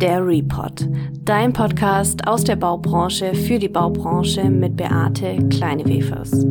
Der Report, dein Podcast aus der Baubranche für die Baubranche mit Beate Kleinewefers.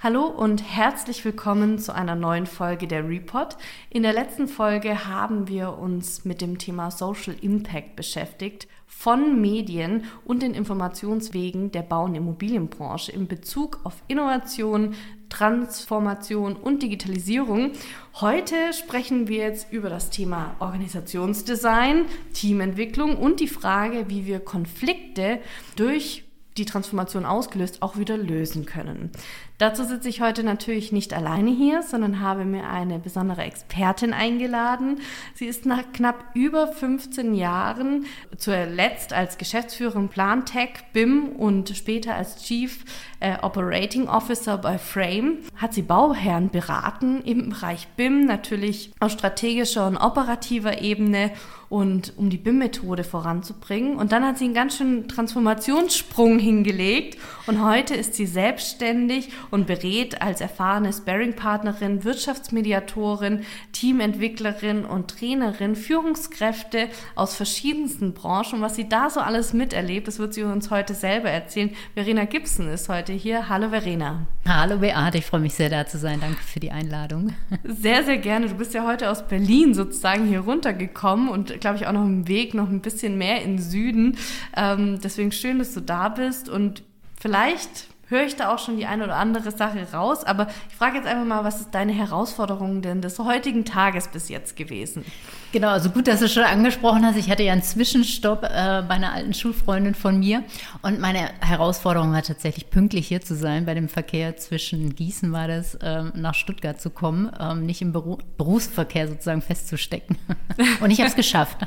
Hallo und herzlich willkommen zu einer neuen Folge der Report. In der letzten Folge haben wir uns mit dem Thema Social Impact beschäftigt von Medien und den Informationswegen der Bau- und Immobilienbranche in Bezug auf Innovation, Transformation und Digitalisierung. Heute sprechen wir jetzt über das Thema Organisationsdesign, Teamentwicklung und die Frage, wie wir Konflikte durch die Transformation ausgelöst, auch wieder lösen können. Dazu sitze ich heute natürlich nicht alleine hier, sondern habe mir eine besondere Expertin eingeladen. Sie ist nach knapp über 15 Jahren zuletzt als Geschäftsführerin Plantech, BIM und später als Chief äh, Operating Officer bei Frame, hat sie Bauherren beraten im Bereich BIM, natürlich auf strategischer und operativer Ebene und um die BIM-Methode voranzubringen. Und dann hat sie einen ganz schönen Transformationssprung hingelegt und heute ist sie selbstständig und berät als erfahrene Sparring-Partnerin, Wirtschaftsmediatorin, Teamentwicklerin und Trainerin Führungskräfte aus verschiedensten Branchen. Und was sie da so alles miterlebt, das wird sie uns heute selber erzählen. Verena Gibson ist heute hier. Hallo Verena. Hallo Beate, ich freue mich sehr da zu sein. Danke für die Einladung. Sehr, sehr gerne. Du bist ja heute aus Berlin sozusagen hier runtergekommen und glaube ich auch noch im Weg noch ein bisschen mehr in Süden. Ähm, deswegen schön, dass du da bist und vielleicht höre ich da auch schon die eine oder andere Sache raus. Aber ich frage jetzt einfach mal, was ist deine Herausforderung denn des heutigen Tages bis jetzt gewesen? Genau, also gut, dass du schon angesprochen hast. Ich hatte ja einen Zwischenstopp äh, bei einer alten Schulfreundin von mir. Und meine Herausforderung war tatsächlich pünktlich hier zu sein, bei dem Verkehr zwischen Gießen war das, ähm, nach Stuttgart zu kommen, ähm, nicht im Beru Berufsverkehr sozusagen festzustecken. Und ich habe es geschafft.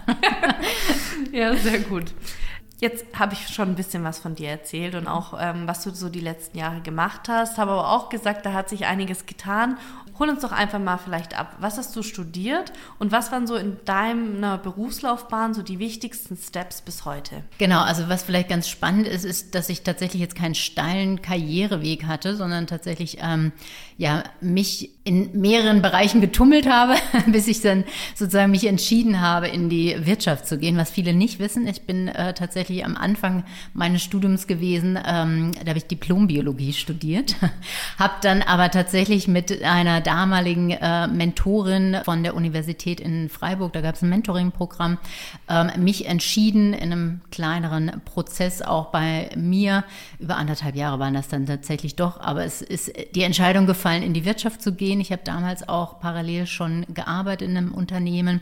ja, sehr gut. Jetzt habe ich schon ein bisschen was von dir erzählt und auch, ähm, was du so die letzten Jahre gemacht hast, habe aber auch gesagt, da hat sich einiges getan. Hol uns doch einfach mal vielleicht ab. Was hast du studiert und was waren so in deiner Berufslaufbahn so die wichtigsten Steps bis heute? Genau, also was vielleicht ganz spannend ist, ist, dass ich tatsächlich jetzt keinen steilen Karriereweg hatte, sondern tatsächlich ähm, ja mich in mehreren Bereichen getummelt habe, bis ich dann sozusagen mich entschieden habe, in die Wirtschaft zu gehen, was viele nicht wissen. Ich bin äh, tatsächlich am Anfang meines Studiums gewesen, ähm, da habe ich Diplombiologie studiert, habe dann aber tatsächlich mit einer damaligen äh, Mentorin von der Universität in Freiburg, da gab es ein Mentoring-Programm, ähm, mich entschieden in einem kleineren Prozess auch bei mir, über anderthalb Jahre waren das dann tatsächlich doch, aber es ist die Entscheidung gefallen, in die Wirtschaft zu gehen. Ich habe damals auch parallel schon gearbeitet in einem Unternehmen,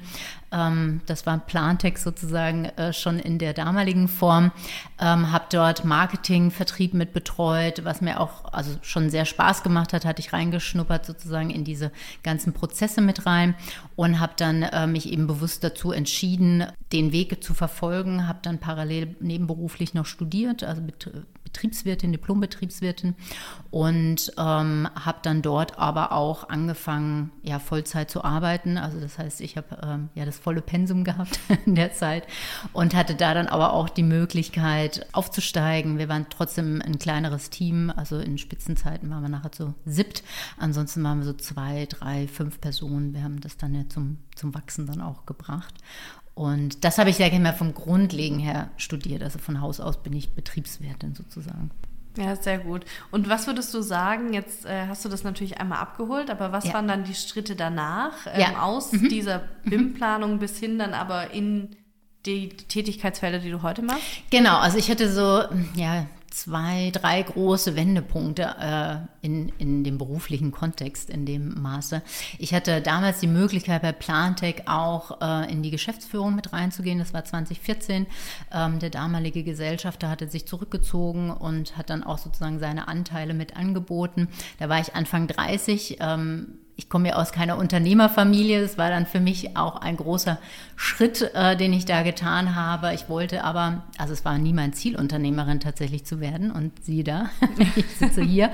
ähm, das war Plantex sozusagen äh, schon in der damaligen Form. Ähm, habe dort Marketing, Vertrieb mit betreut, was mir auch also schon sehr Spaß gemacht hat, hatte ich reingeschnuppert sozusagen in diese ganzen Prozesse mit rein und habe dann äh, mich eben bewusst dazu entschieden, den Weg zu verfolgen, habe dann parallel nebenberuflich noch studiert, also Betriebswirtin, Diplombetriebswirtin und ähm, habe dann dort aber auch angefangen, ja, Vollzeit zu arbeiten. Also das heißt, ich habe ähm, ja das volle Pensum gehabt in der Zeit und hatte da dann aber auch die Möglichkeit aufzusteigen. Wir waren trotzdem ein kleineres Team, also in Spitzenzeiten waren wir nachher so siebt. Ansonsten waren wir so zwei, drei, fünf Personen. Wir haben das dann ja zum, zum Wachsen dann auch gebracht. Und das habe ich, sage ich mal, vom Grundlegen her studiert. Also von Haus aus bin ich Betriebswirtin sozusagen. Ja, sehr gut. Und was würdest du sagen, jetzt äh, hast du das natürlich einmal abgeholt, aber was ja. waren dann die Schritte danach ähm, ja. aus mhm. dieser BIM-Planung bis hin dann aber in die Tätigkeitsfelder, die du heute machst? Genau, also ich hatte so, ja, zwei, drei große Wendepunkte äh, in, in dem beruflichen Kontext in dem Maße. Ich hatte damals die Möglichkeit bei Plantech auch äh, in die Geschäftsführung mit reinzugehen. Das war 2014. Ähm, der damalige Gesellschafter hatte sich zurückgezogen und hat dann auch sozusagen seine Anteile mit angeboten. Da war ich Anfang 30. Ähm, ich komme ja aus keiner Unternehmerfamilie. Es war dann für mich auch ein großer Schritt, äh, den ich da getan habe. Ich wollte aber, also es war nie mein Ziel, Unternehmerin tatsächlich zu werden. Und siehe da, ich sitze hier.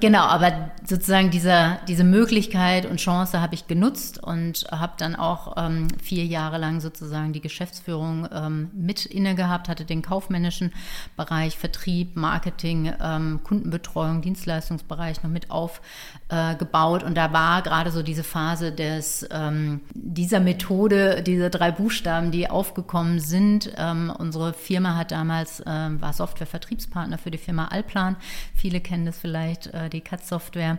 Genau, aber sozusagen diese, diese Möglichkeit und Chance habe ich genutzt und habe dann auch ähm, vier Jahre lang sozusagen die Geschäftsführung ähm, mit inne gehabt, hatte den kaufmännischen Bereich, Vertrieb, Marketing, ähm, Kundenbetreuung, Dienstleistungsbereich noch mit aufgebaut. Äh, und da war gerade so diese Phase des, ähm, dieser Methode, diese drei Buchstaben, die aufgekommen sind. Ähm, unsere Firma hat damals, ähm, war Software-Vertriebspartner für die Firma Alplan. Viele kennen das vielleicht, äh, die CAT-Software.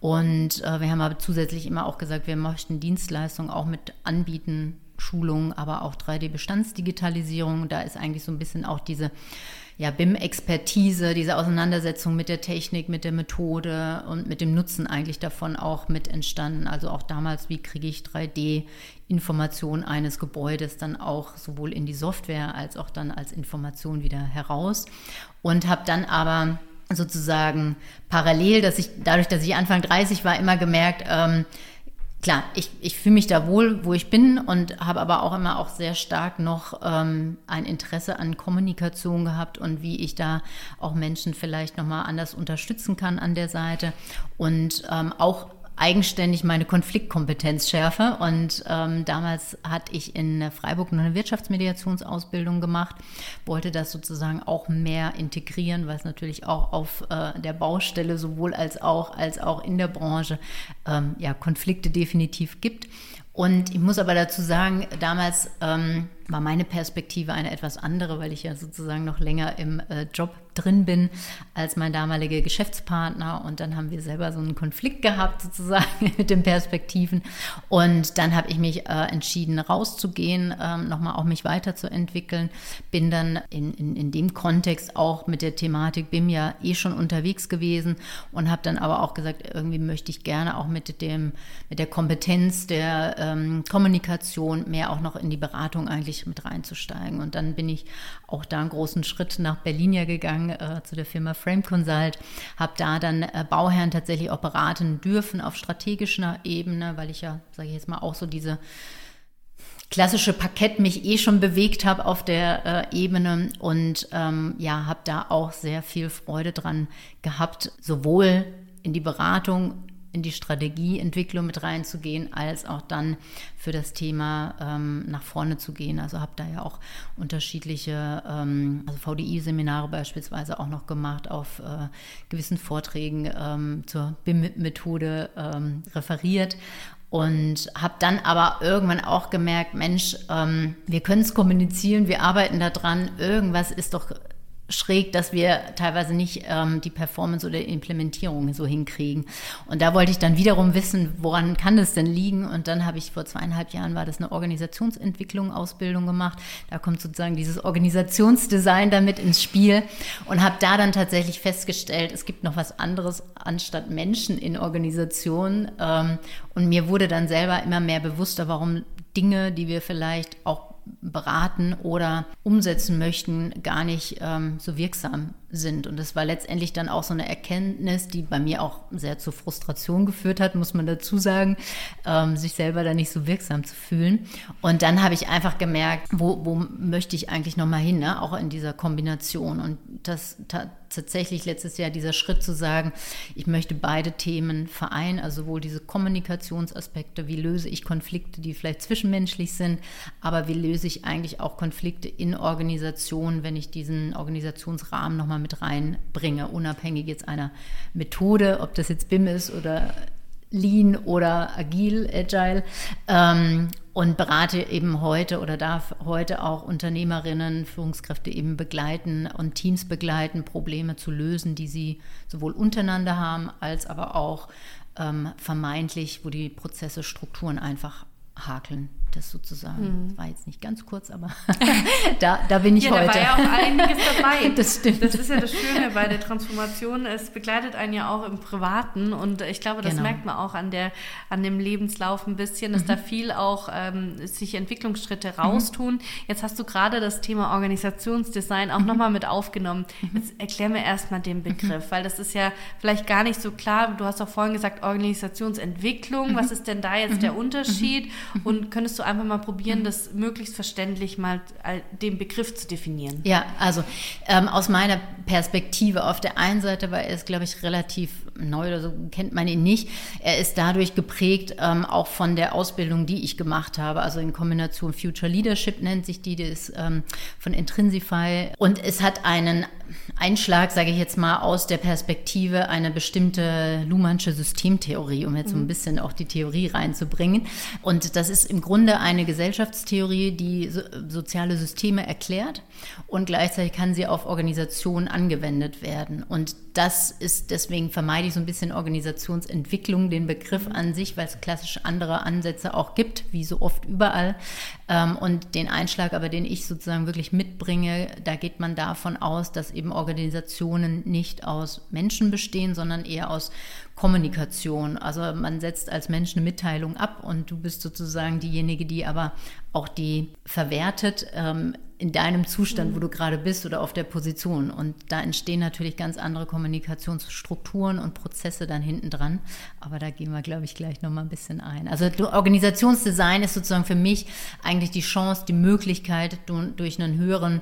Und äh, wir haben aber zusätzlich immer auch gesagt, wir möchten Dienstleistungen auch mit anbieten, Schulungen, aber auch 3D-Bestandsdigitalisierung. Da ist eigentlich so ein bisschen auch diese ja, BIM-Expertise, diese Auseinandersetzung mit der Technik, mit der Methode und mit dem Nutzen eigentlich davon auch mit entstanden. Also auch damals, wie kriege ich 3D-Informationen eines Gebäudes dann auch sowohl in die Software als auch dann als Information wieder heraus. Und habe dann aber sozusagen parallel, dass ich dadurch, dass ich Anfang 30 war, immer gemerkt, ähm, klar, ich, ich fühle mich da wohl, wo ich bin und habe aber auch immer auch sehr stark noch ähm, ein Interesse an Kommunikation gehabt und wie ich da auch Menschen vielleicht nochmal anders unterstützen kann an der Seite. Und ähm, auch eigenständig meine Konfliktkompetenz schärfe. Und ähm, damals hatte ich in Freiburg eine Wirtschaftsmediationsausbildung gemacht, wollte das sozusagen auch mehr integrieren, weil es natürlich auch auf äh, der Baustelle sowohl als auch als auch in der Branche ähm, ja, Konflikte definitiv gibt. Und ich muss aber dazu sagen, damals ähm, war meine Perspektive eine etwas andere, weil ich ja sozusagen noch länger im äh, Job drin bin als mein damaliger Geschäftspartner. Und dann haben wir selber so einen Konflikt gehabt, sozusagen mit den Perspektiven. Und dann habe ich mich äh, entschieden, rauszugehen, ähm, nochmal auch mich weiterzuentwickeln. Bin dann in, in, in dem Kontext auch mit der Thematik BIM ja eh schon unterwegs gewesen und habe dann aber auch gesagt, irgendwie möchte ich gerne auch mit dem, mit der Kompetenz der ähm, Kommunikation mehr auch noch in die Beratung eigentlich mit reinzusteigen. Und dann bin ich auch da einen großen Schritt nach Berlin ja gegangen äh, zu der Firma Frame Consult, habe da dann äh, Bauherren tatsächlich auch beraten dürfen auf strategischer Ebene, weil ich ja, sage ich jetzt mal, auch so diese klassische Parkett mich eh schon bewegt habe auf der äh, Ebene. Und ähm, ja, habe da auch sehr viel Freude dran gehabt, sowohl in die Beratung in die Strategieentwicklung mit reinzugehen, als auch dann für das Thema ähm, nach vorne zu gehen. Also habe da ja auch unterschiedliche, ähm, also VDI-Seminare beispielsweise auch noch gemacht, auf äh, gewissen Vorträgen ähm, zur BIM-Methode ähm, referiert und habe dann aber irgendwann auch gemerkt, Mensch, ähm, wir können es kommunizieren, wir arbeiten daran, irgendwas ist doch schräg, dass wir teilweise nicht ähm, die Performance oder Implementierung so hinkriegen. Und da wollte ich dann wiederum wissen, woran kann das denn liegen? Und dann habe ich vor zweieinhalb Jahren war das eine Organisationsentwicklung, Ausbildung gemacht. Da kommt sozusagen dieses Organisationsdesign damit ins Spiel und habe da dann tatsächlich festgestellt, es gibt noch was anderes anstatt Menschen in Organisationen. Ähm, und mir wurde dann selber immer mehr bewusster, warum Dinge, die wir vielleicht auch beraten oder umsetzen möchten, gar nicht ähm, so wirksam sind. Und das war letztendlich dann auch so eine Erkenntnis, die bei mir auch sehr zur Frustration geführt hat, muss man dazu sagen, ähm, sich selber da nicht so wirksam zu fühlen. Und dann habe ich einfach gemerkt, wo, wo möchte ich eigentlich nochmal hin, ne? auch in dieser Kombination. Und das tatsächlich letztes Jahr dieser Schritt zu sagen, ich möchte beide Themen vereinen, also sowohl diese Kommunikationsaspekte, wie löse ich Konflikte, die vielleicht zwischenmenschlich sind, aber wie löse ich eigentlich auch Konflikte in Organisationen, wenn ich diesen Organisationsrahmen nochmal mit reinbringe, unabhängig jetzt einer Methode, ob das jetzt BIM ist oder Lean oder Agil, Agile. Ähm, und berate eben heute oder darf heute auch Unternehmerinnen, Führungskräfte eben begleiten und Teams begleiten, Probleme zu lösen, die sie sowohl untereinander haben, als aber auch ähm, vermeintlich, wo die Prozesse, Strukturen einfach hakeln. Das sozusagen. Mhm. War jetzt nicht ganz kurz, aber da, da bin ich ja, heute. Da war ja auch einiges dabei. das stimmt. Das ist ja das Schöne bei der Transformation. Es begleitet einen ja auch im Privaten und ich glaube, das genau. merkt man auch an, der, an dem Lebenslauf ein bisschen, dass mhm. da viel auch ähm, sich Entwicklungsschritte mhm. raustun. Mhm. Jetzt hast du gerade das Thema Organisationsdesign auch mhm. nochmal mit aufgenommen. Mhm. Jetzt erklär mir erstmal den Begriff, mhm. weil das ist ja vielleicht gar nicht so klar. Du hast auch vorhin gesagt, Organisationsentwicklung. Was ist denn da jetzt der Unterschied? Und könntest du du einfach mal probieren, mhm. das möglichst verständlich mal den Begriff zu definieren. Ja, also ähm, aus meiner Perspektive auf der einen Seite war er es, glaube ich, relativ neu oder so kennt man ihn nicht. Er ist dadurch geprägt ähm, auch von der Ausbildung, die ich gemacht habe, also in Kombination Future Leadership nennt sich die, die ist ähm, von Intrinsify und es hat einen Einschlag, sage ich jetzt mal, aus der Perspektive eine bestimmte Luhmannsche Systemtheorie, um jetzt so ein mhm. bisschen auch die Theorie reinzubringen. Und das ist im Grunde eine Gesellschaftstheorie, die so, soziale Systeme erklärt und gleichzeitig kann sie auf Organisationen angewendet werden. Und das ist, deswegen vermeide ich so ein bisschen Organisationsentwicklung, den Begriff an sich, weil es klassisch andere Ansätze auch gibt, wie so oft überall. Ähm, und den Einschlag aber, den ich sozusagen wirklich mitbringe, da geht man davon aus, dass eben Organisationen nicht aus Menschen bestehen, sondern eher aus Kommunikation. Also man setzt als Mensch eine Mitteilung ab und du bist sozusagen diejenige, die aber auch die verwertet ähm, in deinem Zustand, wo du gerade bist oder auf der Position. Und da entstehen natürlich ganz andere Kommunikationsstrukturen und Prozesse dann hinten dran. Aber da gehen wir, glaube ich, gleich nochmal ein bisschen ein. Also Organisationsdesign ist sozusagen für mich eigentlich die Chance, die Möglichkeit, durch einen höheren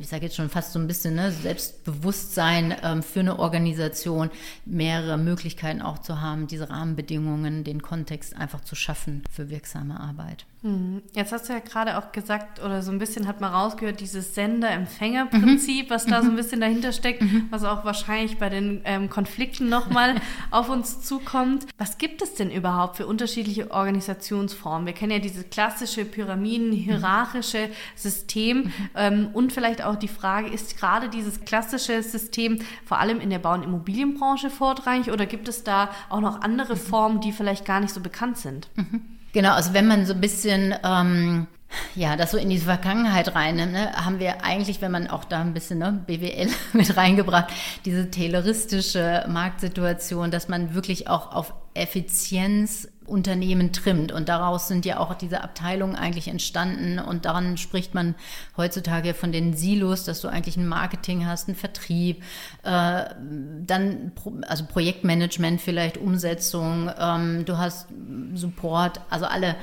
ich sage jetzt schon fast so ein bisschen ne, Selbstbewusstsein ähm, für eine Organisation, mehrere Möglichkeiten auch zu haben, diese Rahmenbedingungen, den Kontext einfach zu schaffen für wirksame Arbeit. Mhm. Jetzt hast du ja gerade auch gesagt, oder so ein bisschen hat man rausgehört, dieses Sender-Empfänger-Prinzip, mhm. was da so ein mhm. bisschen dahinter steckt, mhm. was auch wahrscheinlich bei den ähm, Konflikten nochmal auf uns zukommt. Was gibt es denn überhaupt für unterschiedliche Organisationsformen? Wir kennen ja dieses klassische Pyramiden-hierarchische System mhm. ähm, und vielleicht auch die Frage, ist gerade dieses klassische System vor allem in der Bau- und Immobilienbranche vorrangig oder gibt es da auch noch andere mhm. Formen, die vielleicht gar nicht so bekannt sind? Genau, also wenn man so ein bisschen ähm, ja, das so in die Vergangenheit rein, ne, haben wir eigentlich, wenn man auch da ein bisschen ne, BWL mit reingebracht, diese tayloristische Marktsituation, dass man wirklich auch auf Effizienz Unternehmen trimmt. Und daraus sind ja auch diese Abteilungen eigentlich entstanden. Und daran spricht man heutzutage von den Silos, dass du eigentlich ein Marketing hast, einen Vertrieb, äh, dann also Projektmanagement, vielleicht Umsetzung, ähm, du hast Support, also alle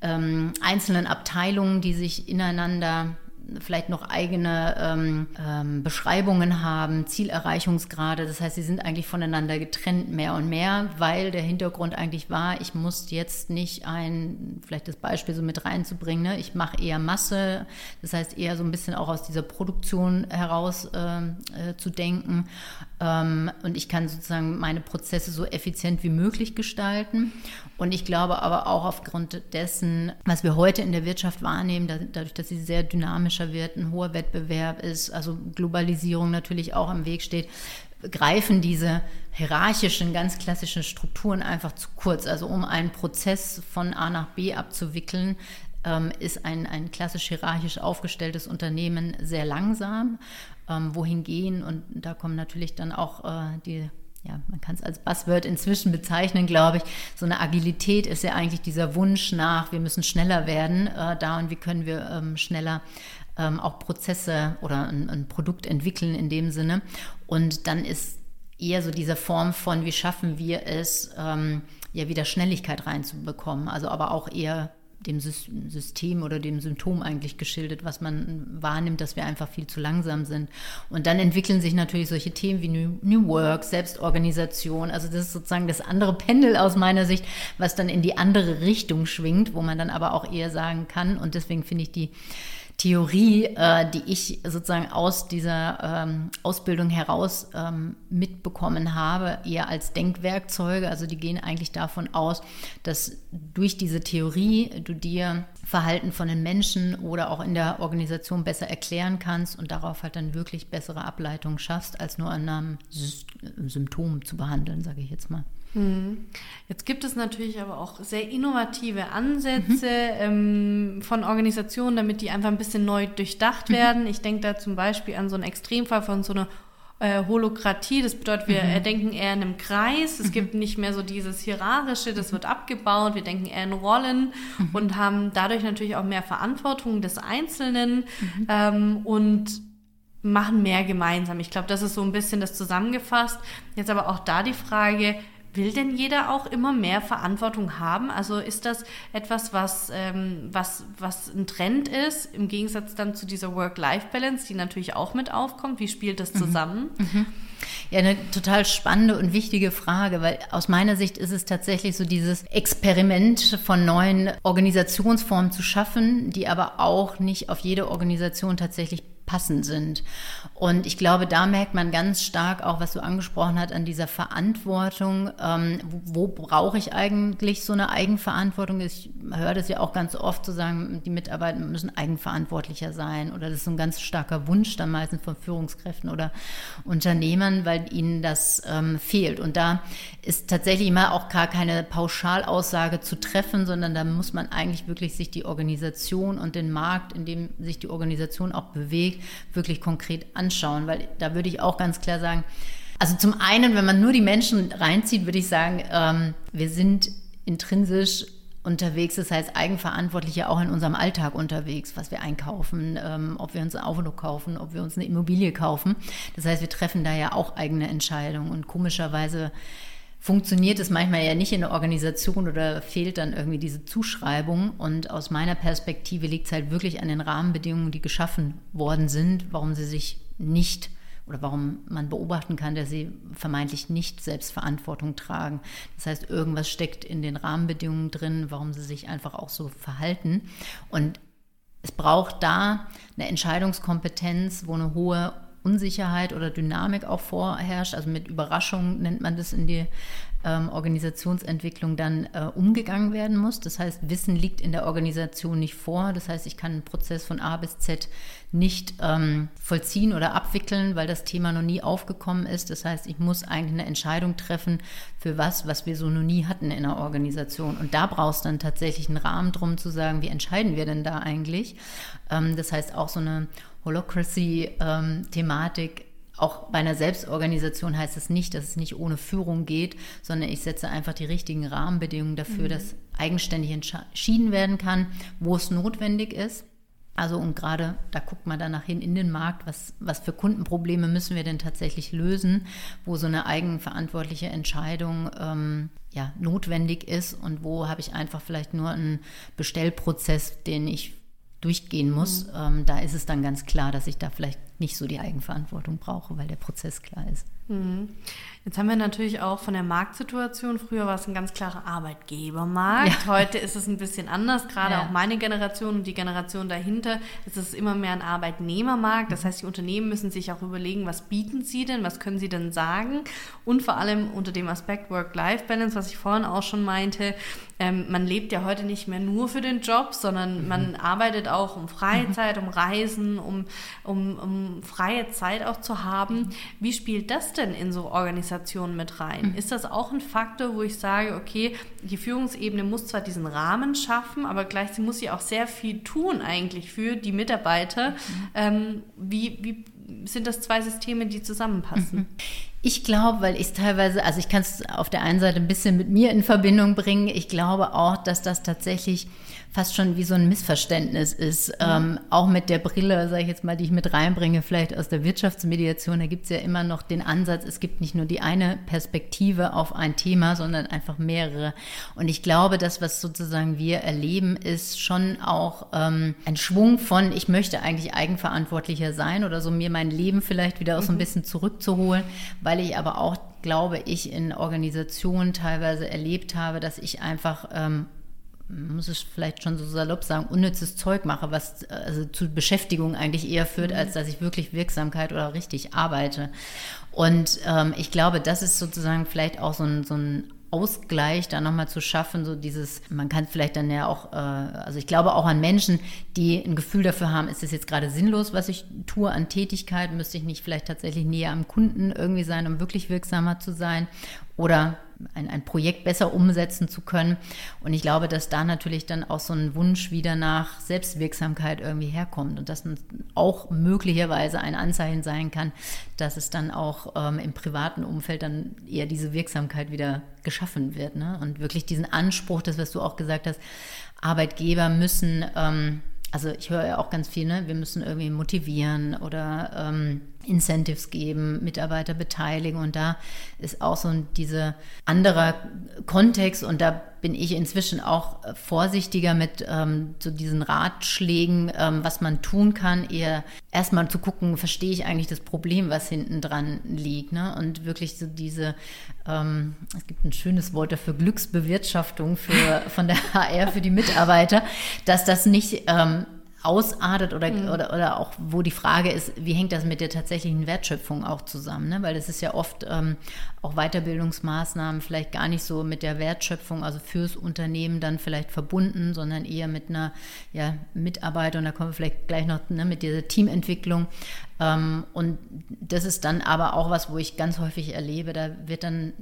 ähm, einzelnen Abteilungen, die sich ineinander vielleicht noch eigene ähm, ähm, Beschreibungen haben, Zielerreichungsgrade. Das heißt, sie sind eigentlich voneinander getrennt mehr und mehr, weil der Hintergrund eigentlich war, ich muss jetzt nicht ein, vielleicht das Beispiel so mit reinzubringen, ne? ich mache eher Masse, das heißt eher so ein bisschen auch aus dieser Produktion heraus ähm, äh, zu denken. Ähm, und ich kann sozusagen meine Prozesse so effizient wie möglich gestalten. Und ich glaube aber auch aufgrund dessen, was wir heute in der Wirtschaft wahrnehmen, dadurch, dass sie sehr dynamischer wird, ein hoher Wettbewerb ist, also Globalisierung natürlich auch im Weg steht, greifen diese hierarchischen, ganz klassischen Strukturen einfach zu kurz. Also um einen Prozess von A nach B abzuwickeln, ähm, ist ein, ein klassisch hierarchisch aufgestelltes Unternehmen sehr langsam. Ähm, wohin gehen und da kommen natürlich dann auch äh, die ja, man kann es als Buzzword inzwischen bezeichnen, glaube ich. So eine Agilität ist ja eigentlich dieser Wunsch nach, wir müssen schneller werden äh, da und wie können wir ähm, schneller ähm, auch Prozesse oder ein, ein, Produkt entwickeln in dem Sinne. Und dann ist eher so diese Form von, wie schaffen wir es, ähm, ja wieder Schnelligkeit reinzubekommen. Also aber auch eher dem System oder dem Symptom eigentlich geschildert, was man wahrnimmt, dass wir einfach viel zu langsam sind. Und dann entwickeln sich natürlich solche Themen wie New, New Work, Selbstorganisation. Also das ist sozusagen das andere Pendel aus meiner Sicht, was dann in die andere Richtung schwingt, wo man dann aber auch eher sagen kann. Und deswegen finde ich die Theorie, äh, die ich sozusagen aus dieser ähm, Ausbildung heraus ähm, mitbekommen habe, eher als Denkwerkzeuge. Also die gehen eigentlich davon aus, dass durch diese Theorie du dir Verhalten von den Menschen oder auch in der Organisation besser erklären kannst und darauf halt dann wirklich bessere Ableitungen schaffst, als nur an einem Symptom zu behandeln, sage ich jetzt mal. Mhm. Jetzt gibt es natürlich aber auch sehr innovative Ansätze mhm. ähm, von Organisationen, damit die einfach ein bisschen neu durchdacht mhm. werden. Ich denke da zum Beispiel an so einen Extremfall von so einer äh, Holokratie. Das bedeutet, wir mhm. denken eher in einem Kreis. Es mhm. gibt nicht mehr so dieses Hierarchische, das wird abgebaut. Wir denken eher in Rollen mhm. und haben dadurch natürlich auch mehr Verantwortung des Einzelnen mhm. ähm, und machen mehr gemeinsam. Ich glaube, das ist so ein bisschen das zusammengefasst. Jetzt aber auch da die Frage, Will denn jeder auch immer mehr Verantwortung haben? Also ist das etwas, was, ähm, was, was ein Trend ist, im Gegensatz dann zu dieser Work-Life-Balance, die natürlich auch mit aufkommt? Wie spielt das mhm. zusammen? Mhm. Ja, eine total spannende und wichtige Frage, weil aus meiner Sicht ist es tatsächlich so dieses Experiment von neuen Organisationsformen zu schaffen, die aber auch nicht auf jede Organisation tatsächlich passend sind. Und ich glaube, da merkt man ganz stark auch, was du angesprochen hast, an dieser Verantwortung. Ähm, wo, wo brauche ich eigentlich so eine Eigenverantwortung? Ich höre das ja auch ganz oft zu sagen, die Mitarbeiter müssen eigenverantwortlicher sein. Oder das ist so ein ganz starker Wunsch dann meistens von Führungskräften oder Unternehmern, weil ihnen das ähm, fehlt. Und da ist tatsächlich immer auch gar keine Pauschalaussage zu treffen, sondern da muss man eigentlich wirklich sich die Organisation und den Markt, in dem sich die Organisation auch bewegt, wirklich konkret anschauen, weil da würde ich auch ganz klar sagen, also zum einen, wenn man nur die Menschen reinzieht, würde ich sagen, ähm, wir sind intrinsisch unterwegs, das heißt eigenverantwortlich ja auch in unserem Alltag unterwegs, was wir einkaufen, ähm, ob wir uns ein Auto kaufen, ob wir uns eine Immobilie kaufen. Das heißt, wir treffen da ja auch eigene Entscheidungen und komischerweise funktioniert es manchmal ja nicht in der Organisation oder fehlt dann irgendwie diese Zuschreibung. Und aus meiner Perspektive liegt es halt wirklich an den Rahmenbedingungen, die geschaffen worden sind, warum sie sich nicht oder warum man beobachten kann, dass sie vermeintlich nicht Selbstverantwortung tragen. Das heißt, irgendwas steckt in den Rahmenbedingungen drin, warum sie sich einfach auch so verhalten. Und es braucht da eine Entscheidungskompetenz, wo eine hohe Unsicherheit oder Dynamik auch vorherrscht. Also mit Überraschung nennt man das in die ähm, Organisationsentwicklung dann äh, umgegangen werden muss. Das heißt, Wissen liegt in der Organisation nicht vor. Das heißt, ich kann einen Prozess von A bis Z nicht ähm, vollziehen oder abwickeln, weil das Thema noch nie aufgekommen ist. Das heißt, ich muss eigentlich eine Entscheidung treffen für was, was wir so noch nie hatten in der Organisation. Und da brauchst dann tatsächlich einen Rahmen drum zu sagen, wie entscheiden wir denn da eigentlich? Ähm, das heißt, auch so eine Holocracy-Thematik. Auch bei einer Selbstorganisation heißt es nicht, dass es nicht ohne Führung geht, sondern ich setze einfach die richtigen Rahmenbedingungen dafür, mhm. dass eigenständig entschieden werden kann, wo es notwendig ist. Also und gerade da guckt man danach hin in den Markt, was, was für Kundenprobleme müssen wir denn tatsächlich lösen, wo so eine eigenverantwortliche Entscheidung ähm, ja, notwendig ist und wo habe ich einfach vielleicht nur einen Bestellprozess, den ich durchgehen muss, mhm. ähm, da ist es dann ganz klar, dass ich da vielleicht nicht so die Eigenverantwortung brauche, weil der Prozess klar ist. Mhm. Jetzt haben wir natürlich auch von der Marktsituation, früher war es ein ganz klarer Arbeitgebermarkt, ja. heute ist es ein bisschen anders, gerade ja. auch meine Generation und die Generation dahinter, ist es immer mehr ein Arbeitnehmermarkt, das heißt, die Unternehmen müssen sich auch überlegen, was bieten sie denn, was können sie denn sagen und vor allem unter dem Aspekt Work-Life-Balance, was ich vorhin auch schon meinte, ähm, man lebt ja heute nicht mehr nur für den Job, sondern mhm. man arbeitet auch um Freizeit, mhm. um Reisen, um, um, um freie Zeit auch zu haben. Mhm. Wie spielt das denn in so Organisationen mit rein? Mhm. Ist das auch ein Faktor, wo ich sage, okay, die Führungsebene muss zwar diesen Rahmen schaffen, aber gleichzeitig muss sie auch sehr viel tun eigentlich für die Mitarbeiter. Mhm. Ähm, wie, wie sind das zwei Systeme, die zusammenpassen? Mhm. Ich glaube, weil ich es teilweise, also ich kann es auf der einen Seite ein bisschen mit mir in Verbindung bringen. Ich glaube auch, dass das tatsächlich fast schon wie so ein Missverständnis ist. Mhm. Ähm, auch mit der Brille, sage ich jetzt mal, die ich mit reinbringe, vielleicht aus der Wirtschaftsmediation, da gibt es ja immer noch den Ansatz, es gibt nicht nur die eine Perspektive auf ein Thema, sondern einfach mehrere. Und ich glaube, das, was sozusagen wir erleben, ist schon auch ähm, ein Schwung von, ich möchte eigentlich eigenverantwortlicher sein oder so mir mein Leben vielleicht wieder auch so ein mhm. bisschen zurückzuholen, weil ich aber auch glaube ich in Organisationen teilweise erlebt habe, dass ich einfach ähm, muss ich vielleicht schon so salopp sagen, unnützes Zeug mache, was also zu Beschäftigung eigentlich eher führt, mhm. als dass ich wirklich Wirksamkeit oder richtig arbeite. Und ähm, ich glaube, das ist sozusagen vielleicht auch so ein, so ein Ausgleich da nochmal zu schaffen, so dieses, man kann vielleicht dann ja auch, äh, also ich glaube auch an Menschen, die ein Gefühl dafür haben, ist es jetzt gerade sinnlos, was ich tue an Tätigkeit, müsste ich nicht vielleicht tatsächlich näher am Kunden irgendwie sein, um wirklich wirksamer zu sein? Oder ein, ein Projekt besser umsetzen zu können. Und ich glaube, dass da natürlich dann auch so ein Wunsch wieder nach Selbstwirksamkeit irgendwie herkommt und das auch möglicherweise ein Anzeichen sein kann, dass es dann auch ähm, im privaten Umfeld dann eher diese Wirksamkeit wieder geschaffen wird. Ne? Und wirklich diesen Anspruch, das, was du auch gesagt hast, Arbeitgeber müssen, ähm, also ich höre ja auch ganz viel, ne? wir müssen irgendwie motivieren oder ähm, Incentives geben, Mitarbeiter beteiligen. Und da ist auch so diese anderer Kontext und da bin ich inzwischen auch vorsichtiger mit ähm, so diesen Ratschlägen, ähm, was man tun kann, eher erstmal zu gucken, verstehe ich eigentlich das Problem, was hinten dran liegt. Ne? Und wirklich so diese, ähm, es gibt ein schönes Wort dafür, Glücksbewirtschaftung für, von der HR für die Mitarbeiter, dass das nicht ähm, ausartet oder, mhm. oder, oder auch wo die Frage ist, wie hängt das mit der tatsächlichen Wertschöpfung auch zusammen? Ne? Weil das ist ja oft ähm, auch Weiterbildungsmaßnahmen vielleicht gar nicht so mit der Wertschöpfung, also fürs Unternehmen dann vielleicht verbunden, sondern eher mit einer ja, Mitarbeiter und da kommen wir vielleicht gleich noch ne, mit dieser Teamentwicklung. Ähm, und das ist dann aber auch was, wo ich ganz häufig erlebe, da wird dann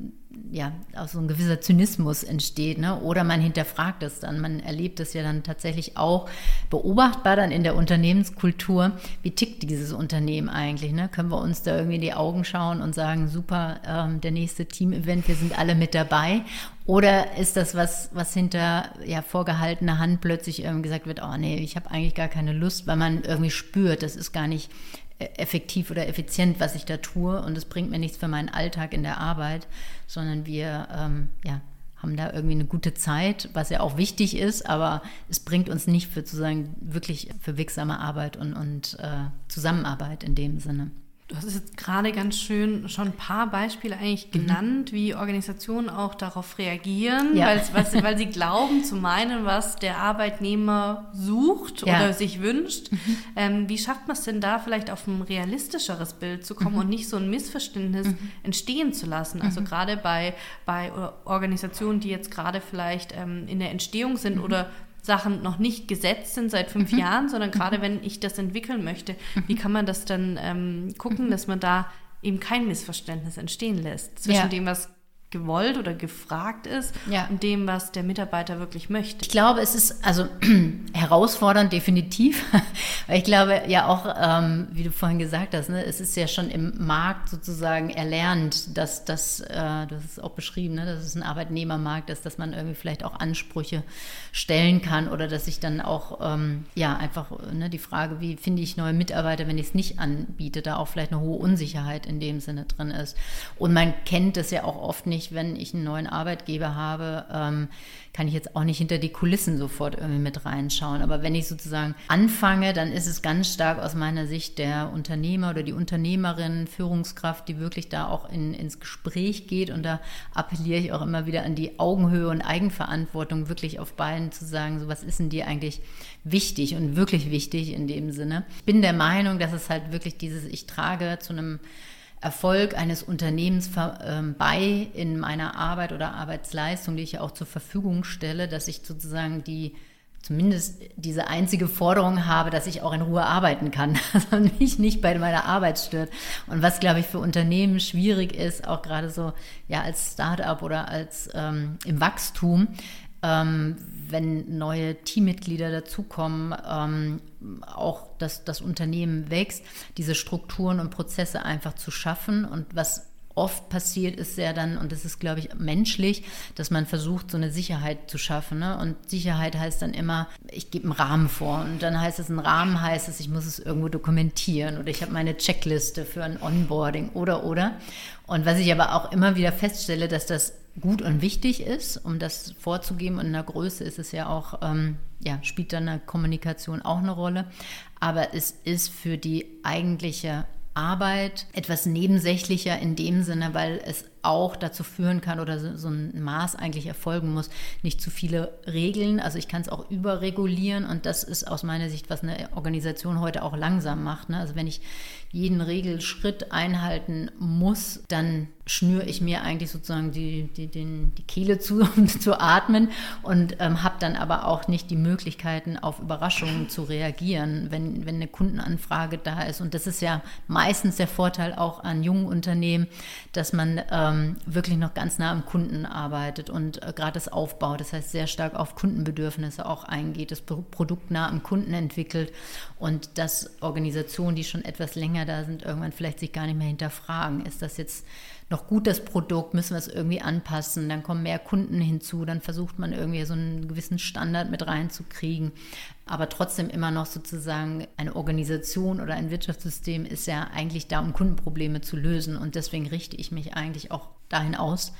ja auch so ein gewisser Zynismus entsteht, ne? oder man hinterfragt es dann. Man erlebt es ja dann tatsächlich auch beobachtbar dann in der Unternehmenskultur. Wie tickt dieses Unternehmen eigentlich? Ne? Können wir uns da irgendwie in die Augen schauen und sagen, super, ähm, der nächste Team-Event, wir sind alle mit dabei? Oder ist das was, was hinter ja, vorgehaltener Hand plötzlich irgendwie gesagt wird, oh nee, ich habe eigentlich gar keine Lust, weil man irgendwie spürt, das ist gar nicht effektiv oder effizient, was ich da tue und es bringt mir nichts für meinen Alltag in der Arbeit, sondern wir ähm, ja, haben da irgendwie eine gute Zeit, was ja auch wichtig ist, aber es bringt uns nicht für sozusagen wirklich für wirksame Arbeit und, und äh, Zusammenarbeit in dem Sinne. Du hast jetzt gerade ganz schön schon ein paar Beispiele eigentlich mhm. genannt, mhm. wie Organisationen auch darauf reagieren, ja. weil, weil, sie glauben zu meinen, was der Arbeitnehmer sucht ja. oder sich wünscht. Mhm. Ähm, wie schafft man es denn da vielleicht auf ein realistischeres Bild zu kommen mhm. und nicht so ein Missverständnis mhm. entstehen zu lassen? Also mhm. gerade bei, bei Organisationen, die jetzt gerade vielleicht ähm, in der Entstehung sind oder Sachen noch nicht gesetzt sind seit fünf mhm. Jahren, sondern gerade mhm. wenn ich das entwickeln möchte, wie mhm. kann man das dann ähm, gucken, mhm. dass man da eben kein Missverständnis entstehen lässt zwischen ja. dem, was gewollt oder gefragt ist ja. und dem, was der Mitarbeiter wirklich möchte. Ich glaube, es ist also herausfordernd definitiv, weil ich glaube ja auch, ähm, wie du vorhin gesagt hast, ne, es ist ja schon im Markt sozusagen erlernt, dass das, äh, das ist auch beschrieben, ne, dass es ein Arbeitnehmermarkt ist, dass man irgendwie vielleicht auch Ansprüche stellen kann oder dass ich dann auch ähm, ja einfach ne, die Frage, wie finde ich neue Mitarbeiter, wenn ich es nicht anbiete, da auch vielleicht eine hohe Unsicherheit in dem Sinne drin ist. Und man kennt es ja auch oft nicht nicht, wenn ich einen neuen Arbeitgeber habe, ähm, kann ich jetzt auch nicht hinter die Kulissen sofort irgendwie mit reinschauen. Aber wenn ich sozusagen anfange, dann ist es ganz stark aus meiner Sicht der Unternehmer oder die Unternehmerin, Führungskraft, die wirklich da auch in, ins Gespräch geht. Und da appelliere ich auch immer wieder an die Augenhöhe und Eigenverantwortung, wirklich auf beiden zu sagen, so was ist denn dir eigentlich wichtig und wirklich wichtig in dem Sinne. Ich bin der Meinung, dass es halt wirklich dieses, ich trage zu einem Erfolg eines Unternehmens ähm, bei in meiner Arbeit oder Arbeitsleistung, die ich ja auch zur Verfügung stelle, dass ich sozusagen die zumindest diese einzige Forderung habe, dass ich auch in Ruhe arbeiten kann, also mich nicht bei meiner Arbeit stört. Und was, glaube ich, für Unternehmen schwierig ist, auch gerade so ja als Start-up oder als ähm, im Wachstum, ähm, wenn neue Teammitglieder dazukommen, ähm, auch dass das Unternehmen wächst, diese Strukturen und Prozesse einfach zu schaffen. Und was oft passiert, ist ja dann, und das ist, glaube ich, menschlich, dass man versucht, so eine Sicherheit zu schaffen. Ne? Und Sicherheit heißt dann immer, ich gebe einen Rahmen vor. Und dann heißt es, ein Rahmen heißt es, ich muss es irgendwo dokumentieren oder ich habe meine Checkliste für ein Onboarding oder, oder. Und was ich aber auch immer wieder feststelle, dass das gut und wichtig ist, um das vorzugeben. Und in der Größe ist es ja auch, ähm, ja, spielt dann eine Kommunikation auch eine Rolle. Aber es ist für die eigentliche Arbeit etwas nebensächlicher in dem Sinne, weil es auch dazu führen kann oder so, so, ein Maß eigentlich erfolgen muss, nicht zu viele Regeln. Also ich kann es auch überregulieren und das ist aus meiner Sicht, was eine Organisation heute auch langsam macht. Ne? Also wenn ich jeden Regelschritt einhalten muss, dann schnüre ich mir eigentlich sozusagen die, die, den, die Kehle zu, um zu atmen und ähm, habe dann aber auch nicht die Möglichkeiten, auf Überraschungen zu reagieren, wenn, wenn eine Kundenanfrage da ist. Und das ist ja meistens der Vorteil auch an jungen Unternehmen, dass man ähm, ähm, wirklich noch ganz nah am Kunden arbeitet und äh, gerade das Aufbau, das heißt sehr stark auf Kundenbedürfnisse auch eingeht, das Produkt nah am Kunden entwickelt und dass Organisationen, die schon etwas länger da sind, irgendwann vielleicht sich gar nicht mehr hinterfragen, ist das jetzt noch gut das Produkt, müssen wir es irgendwie anpassen, dann kommen mehr Kunden hinzu, dann versucht man irgendwie so einen gewissen Standard mit reinzukriegen. Aber trotzdem immer noch sozusagen eine Organisation oder ein Wirtschaftssystem ist ja eigentlich da, um Kundenprobleme zu lösen. Und deswegen richte ich mich eigentlich auch dahin aus.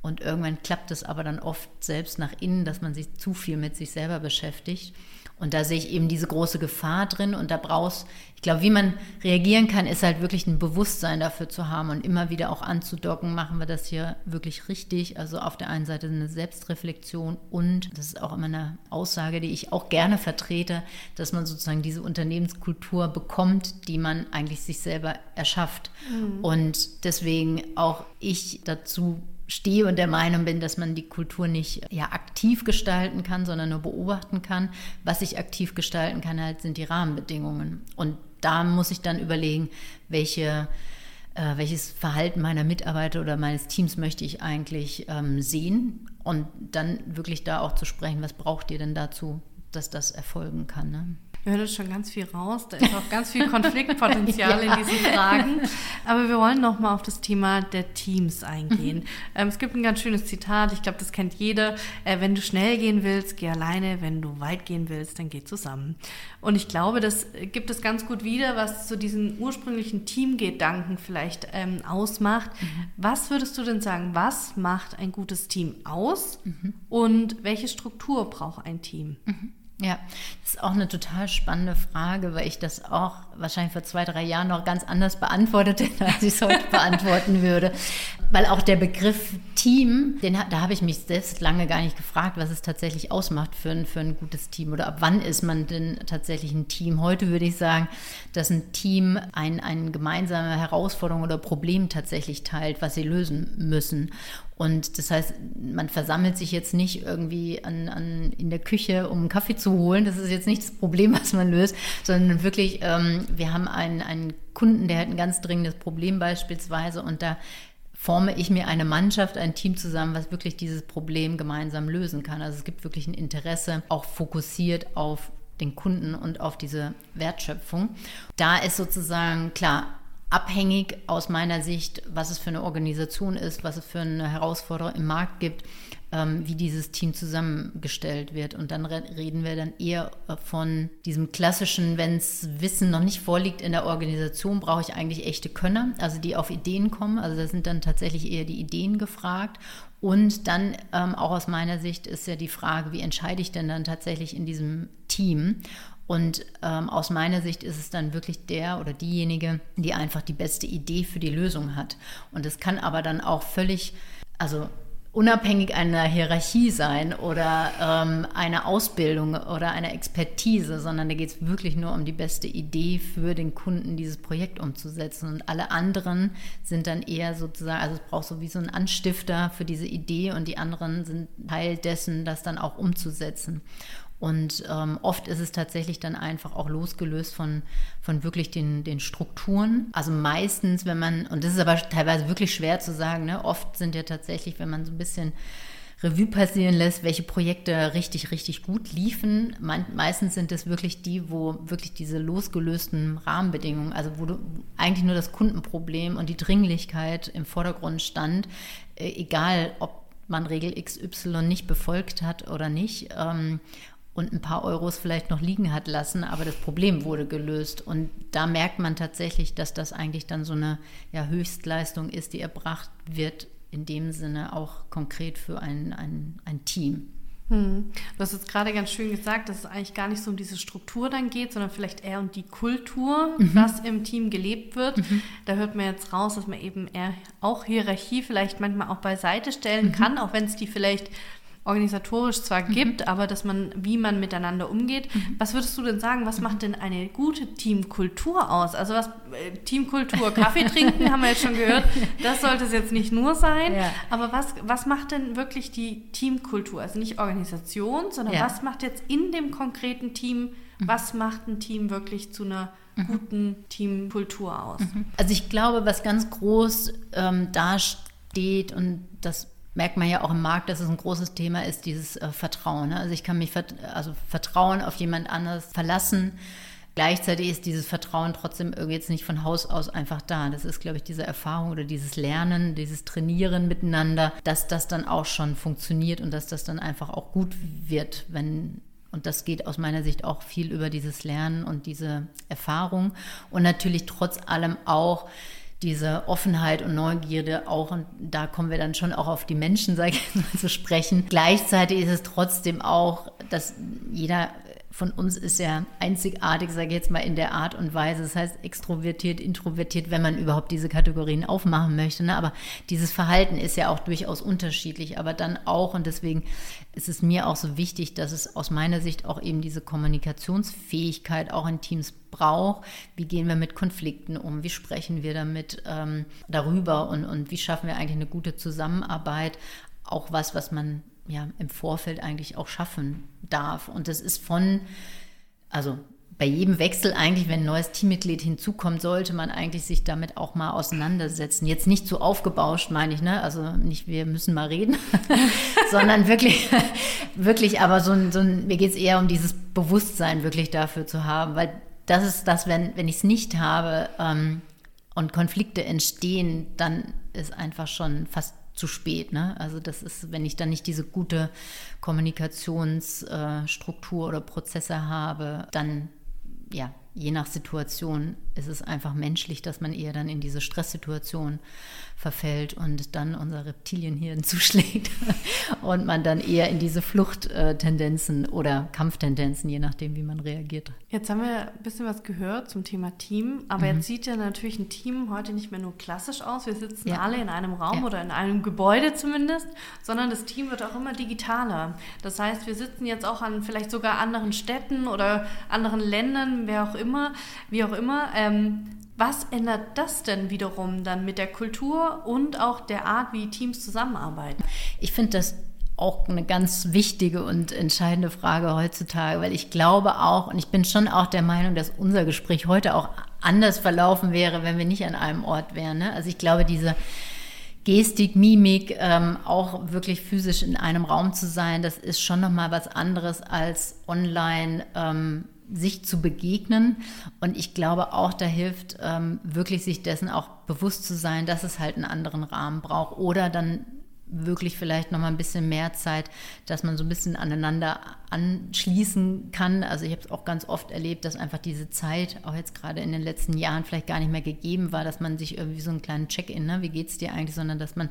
Und irgendwann klappt es aber dann oft selbst nach innen, dass man sich zu viel mit sich selber beschäftigt. Und da sehe ich eben diese große Gefahr drin. Und da brauchst, ich glaube, wie man reagieren kann, ist halt wirklich ein Bewusstsein dafür zu haben und immer wieder auch anzudocken, machen wir das hier wirklich richtig. Also auf der einen Seite eine Selbstreflexion und das ist auch immer eine Aussage, die ich auch gerne vertrete, dass man sozusagen diese Unternehmenskultur bekommt, die man eigentlich sich selber erschafft. Mhm. Und deswegen auch ich dazu stehe und der Meinung bin, dass man die Kultur nicht ja, aktiv gestalten kann, sondern nur beobachten kann. Was ich aktiv gestalten kann, halt sind die Rahmenbedingungen. Und da muss ich dann überlegen, welche, äh, welches Verhalten meiner Mitarbeiter oder meines Teams möchte ich eigentlich ähm, sehen und dann wirklich da auch zu sprechen, was braucht ihr denn dazu, dass das erfolgen kann. Ne? Wir hören schon ganz viel raus. Da ist auch ganz viel Konfliktpotenzial ja. in diesen Fragen. Aber wir wollen noch mal auf das Thema der Teams eingehen. Mhm. Ähm, es gibt ein ganz schönes Zitat. Ich glaube, das kennt jeder. Äh, wenn du schnell gehen willst, geh alleine. Wenn du weit gehen willst, dann geh zusammen. Und ich glaube, das gibt es ganz gut wieder, was so diesen ursprünglichen Teamgedanken vielleicht ähm, ausmacht. Mhm. Was würdest du denn sagen? Was macht ein gutes Team aus? Mhm. Und welche Struktur braucht ein Team? Ja, das ist auch eine total spannende Frage, weil ich das auch wahrscheinlich vor zwei, drei Jahren noch ganz anders beantwortet hätte, als ich es heute beantworten würde. Weil auch der Begriff Team, den, da habe ich mich selbst lange gar nicht gefragt, was es tatsächlich ausmacht für ein, für ein gutes Team oder ab wann ist man denn tatsächlich ein Team. Heute würde ich sagen, dass ein Team ein, eine gemeinsame Herausforderung oder Problem tatsächlich teilt, was sie lösen müssen. Und das heißt, man versammelt sich jetzt nicht irgendwie an, an, in der Küche, um einen Kaffee zu holen. Das ist jetzt nicht das Problem, was man löst, sondern wirklich, ähm, wir haben einen, einen Kunden, der hat ein ganz dringendes Problem beispielsweise und da forme ich mir eine Mannschaft, ein Team zusammen, was wirklich dieses Problem gemeinsam lösen kann. Also es gibt wirklich ein Interesse, auch fokussiert auf den Kunden und auf diese Wertschöpfung. Da ist sozusagen klar, abhängig aus meiner Sicht, was es für eine Organisation ist, was es für eine Herausforderung im Markt gibt, ähm, wie dieses Team zusammengestellt wird. Und dann reden wir dann eher äh, von diesem klassischen, wenn es Wissen noch nicht vorliegt in der Organisation, brauche ich eigentlich echte Könner, also die auf Ideen kommen. Also da sind dann tatsächlich eher die Ideen gefragt. Und dann ähm, auch aus meiner Sicht ist ja die Frage, wie entscheide ich denn dann tatsächlich in diesem Team? Und ähm, aus meiner Sicht ist es dann wirklich der oder diejenige, die einfach die beste Idee für die Lösung hat. Und es kann aber dann auch völlig, also unabhängig einer Hierarchie sein oder ähm, einer Ausbildung oder einer Expertise, sondern da geht es wirklich nur um die beste Idee für den Kunden, dieses Projekt umzusetzen. Und alle anderen sind dann eher sozusagen, also es braucht so wie so einen Anstifter für diese Idee und die anderen sind Teil dessen, das dann auch umzusetzen. Und ähm, oft ist es tatsächlich dann einfach auch losgelöst von, von wirklich den, den Strukturen. Also meistens, wenn man, und das ist aber teilweise wirklich schwer zu sagen, ne, oft sind ja tatsächlich, wenn man so ein bisschen Revue passieren lässt, welche Projekte richtig, richtig gut liefen. meistens sind es wirklich die, wo wirklich diese losgelösten Rahmenbedingungen, also wo du eigentlich nur das Kundenproblem und die Dringlichkeit im Vordergrund stand, äh, egal ob man Regel XY nicht befolgt hat oder nicht. Und ein paar Euros vielleicht noch liegen hat lassen, aber das Problem wurde gelöst. Und da merkt man tatsächlich, dass das eigentlich dann so eine ja, Höchstleistung ist, die erbracht wird, in dem Sinne auch konkret für ein, ein, ein Team. Hm. Du hast jetzt gerade ganz schön gesagt, dass es eigentlich gar nicht so um diese Struktur dann geht, sondern vielleicht eher um die Kultur, mhm. was im Team gelebt wird. Mhm. Da hört man jetzt raus, dass man eben eher auch Hierarchie vielleicht manchmal auch beiseite stellen mhm. kann, auch wenn es die vielleicht organisatorisch zwar mhm. gibt, aber dass man, wie man miteinander umgeht. Mhm. Was würdest du denn sagen, was macht denn eine gute Teamkultur aus? Also was äh, Teamkultur, Kaffee trinken, haben wir jetzt schon gehört, das sollte es jetzt nicht nur sein, ja. aber was, was macht denn wirklich die Teamkultur? Also nicht Organisation, sondern ja. was macht jetzt in dem konkreten Team, mhm. was macht ein Team wirklich zu einer mhm. guten Teamkultur aus? Also ich glaube, was ganz groß ähm, da steht und das merkt man ja auch im Markt, dass es ein großes Thema ist, dieses äh, Vertrauen. Ne? Also ich kann mich vert also Vertrauen auf jemand anderes verlassen. Gleichzeitig ist dieses Vertrauen trotzdem irgendwie jetzt nicht von Haus aus einfach da. Das ist, glaube ich, diese Erfahrung oder dieses Lernen, dieses Trainieren miteinander, dass das dann auch schon funktioniert und dass das dann einfach auch gut wird, wenn und das geht aus meiner Sicht auch viel über dieses Lernen und diese Erfahrung. Und natürlich trotz allem auch diese Offenheit und Neugierde auch, und da kommen wir dann schon auch auf die Menschen, sage ich mal, zu sprechen. Gleichzeitig ist es trotzdem auch, dass jeder von uns ist ja einzigartig, sage ich jetzt mal, in der Art und Weise. Das heißt, extrovertiert, introvertiert, wenn man überhaupt diese Kategorien aufmachen möchte. Ne? Aber dieses Verhalten ist ja auch durchaus unterschiedlich. Aber dann auch, und deswegen ist es mir auch so wichtig, dass es aus meiner Sicht auch eben diese Kommunikationsfähigkeit auch in Teams braucht. Wie gehen wir mit Konflikten um? Wie sprechen wir damit ähm, darüber? Und, und wie schaffen wir eigentlich eine gute Zusammenarbeit? Auch was, was man ja im Vorfeld eigentlich auch schaffen darf. Und das ist von, also bei jedem Wechsel eigentlich, wenn ein neues Teammitglied hinzukommt, sollte man eigentlich sich damit auch mal auseinandersetzen. Jetzt nicht so aufgebauscht, meine ich, ne? Also nicht, wir müssen mal reden, sondern wirklich, wirklich, aber so ein, so ein mir geht es eher um dieses Bewusstsein wirklich dafür zu haben, weil das ist das, wenn, wenn ich es nicht habe ähm, und Konflikte entstehen, dann ist einfach schon fast zu spät. Ne? Also das ist, wenn ich dann nicht diese gute Kommunikationsstruktur äh, oder Prozesse habe, dann ja, je nach Situation ist es einfach menschlich, dass man eher dann in diese Stresssituation verfällt und dann unser Reptilienhirn zuschlägt und man dann eher in diese Fluchttendenzen oder Kampftendenzen, je nachdem, wie man reagiert. Jetzt haben wir ein bisschen was gehört zum Thema Team, aber mhm. jetzt sieht ja natürlich ein Team heute nicht mehr nur klassisch aus. Wir sitzen ja. alle in einem Raum ja. oder in einem Gebäude zumindest, sondern das Team wird auch immer digitaler. Das heißt, wir sitzen jetzt auch an vielleicht sogar anderen Städten oder anderen Ländern, wer auch immer, wie auch immer. Ähm, was ändert das denn wiederum dann mit der Kultur und auch der Art, wie Teams zusammenarbeiten? Ich finde das auch eine ganz wichtige und entscheidende Frage heutzutage, weil ich glaube auch, und ich bin schon auch der Meinung, dass unser Gespräch heute auch anders verlaufen wäre, wenn wir nicht an einem Ort wären. Ne? Also ich glaube, diese Gestik, Mimik, ähm, auch wirklich physisch in einem Raum zu sein, das ist schon nochmal was anderes als online. Ähm, sich zu begegnen. Und ich glaube auch, da hilft ähm, wirklich sich dessen auch bewusst zu sein, dass es halt einen anderen Rahmen braucht. Oder dann wirklich vielleicht noch mal ein bisschen mehr Zeit, dass man so ein bisschen aneinander anschließen kann. Also ich habe es auch ganz oft erlebt, dass einfach diese Zeit, auch jetzt gerade in den letzten Jahren, vielleicht gar nicht mehr gegeben war, dass man sich irgendwie so einen kleinen Check-in, ne, wie geht's dir eigentlich, sondern dass man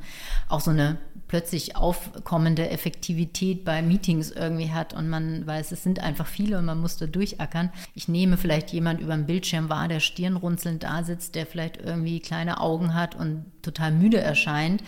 auch so eine plötzlich aufkommende Effektivität bei Meetings irgendwie hat und man weiß, es sind einfach viele und man muss da durchackern. Ich nehme vielleicht jemand über den Bildschirm wahr, der stirnrunzelnd da sitzt, der vielleicht irgendwie kleine Augen hat und total müde erscheint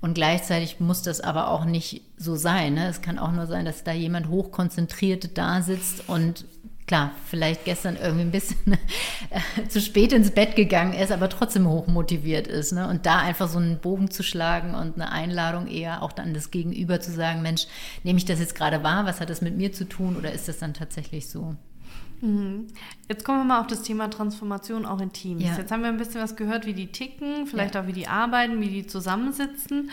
und gleichzeitig muss das aber auch nicht so sein. Ne? Es kann auch nur sein, dass da jemand hochkonzentriert da sitzt und klar, vielleicht gestern irgendwie ein bisschen äh, zu spät ins Bett gegangen ist, aber trotzdem hochmotiviert ist. Ne? Und da einfach so einen Bogen zu schlagen und eine Einladung eher auch dann das Gegenüber zu sagen, Mensch, nehme ich das jetzt gerade wahr? Was hat das mit mir zu tun? Oder ist das dann tatsächlich so? Mhm. Jetzt kommen wir mal auf das Thema Transformation auch in Teams. Ja. Jetzt haben wir ein bisschen was gehört, wie die ticken, vielleicht ja. auch wie die arbeiten, wie die zusammensitzen.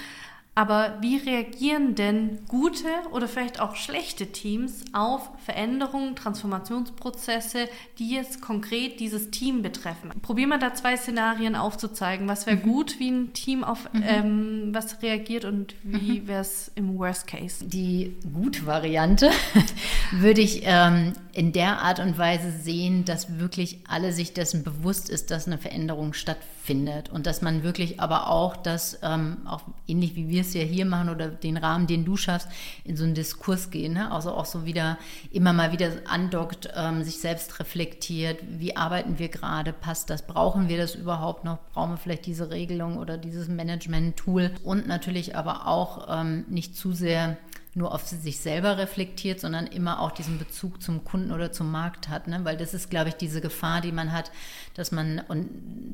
Aber wie reagieren denn gute oder vielleicht auch schlechte Teams auf Veränderungen, Transformationsprozesse, die jetzt konkret dieses Team betreffen? Probieren wir da zwei Szenarien aufzuzeigen. Was wäre mhm. gut, wie ein Team auf mhm. ähm, was reagiert und wie mhm. wäre es im Worst Case? Die gute Variante würde ich ähm, in der Art und Weise sehen, dass wirklich alle sich dessen bewusst ist, dass eine Veränderung stattfindet und dass man wirklich aber auch das, ähm, auch ähnlich wie wir es ja hier machen oder den Rahmen, den du schaffst, in so einen Diskurs gehen. Ne? Also auch so wieder, immer mal wieder andockt, ähm, sich selbst reflektiert, wie arbeiten wir gerade, passt das, brauchen wir das überhaupt noch, brauchen wir vielleicht diese Regelung oder dieses Management-Tool und natürlich aber auch ähm, nicht zu sehr nur auf sich selber reflektiert, sondern immer auch diesen Bezug zum Kunden oder zum Markt hat. Ne? Weil das ist, glaube ich, diese Gefahr, die man hat, dass man, und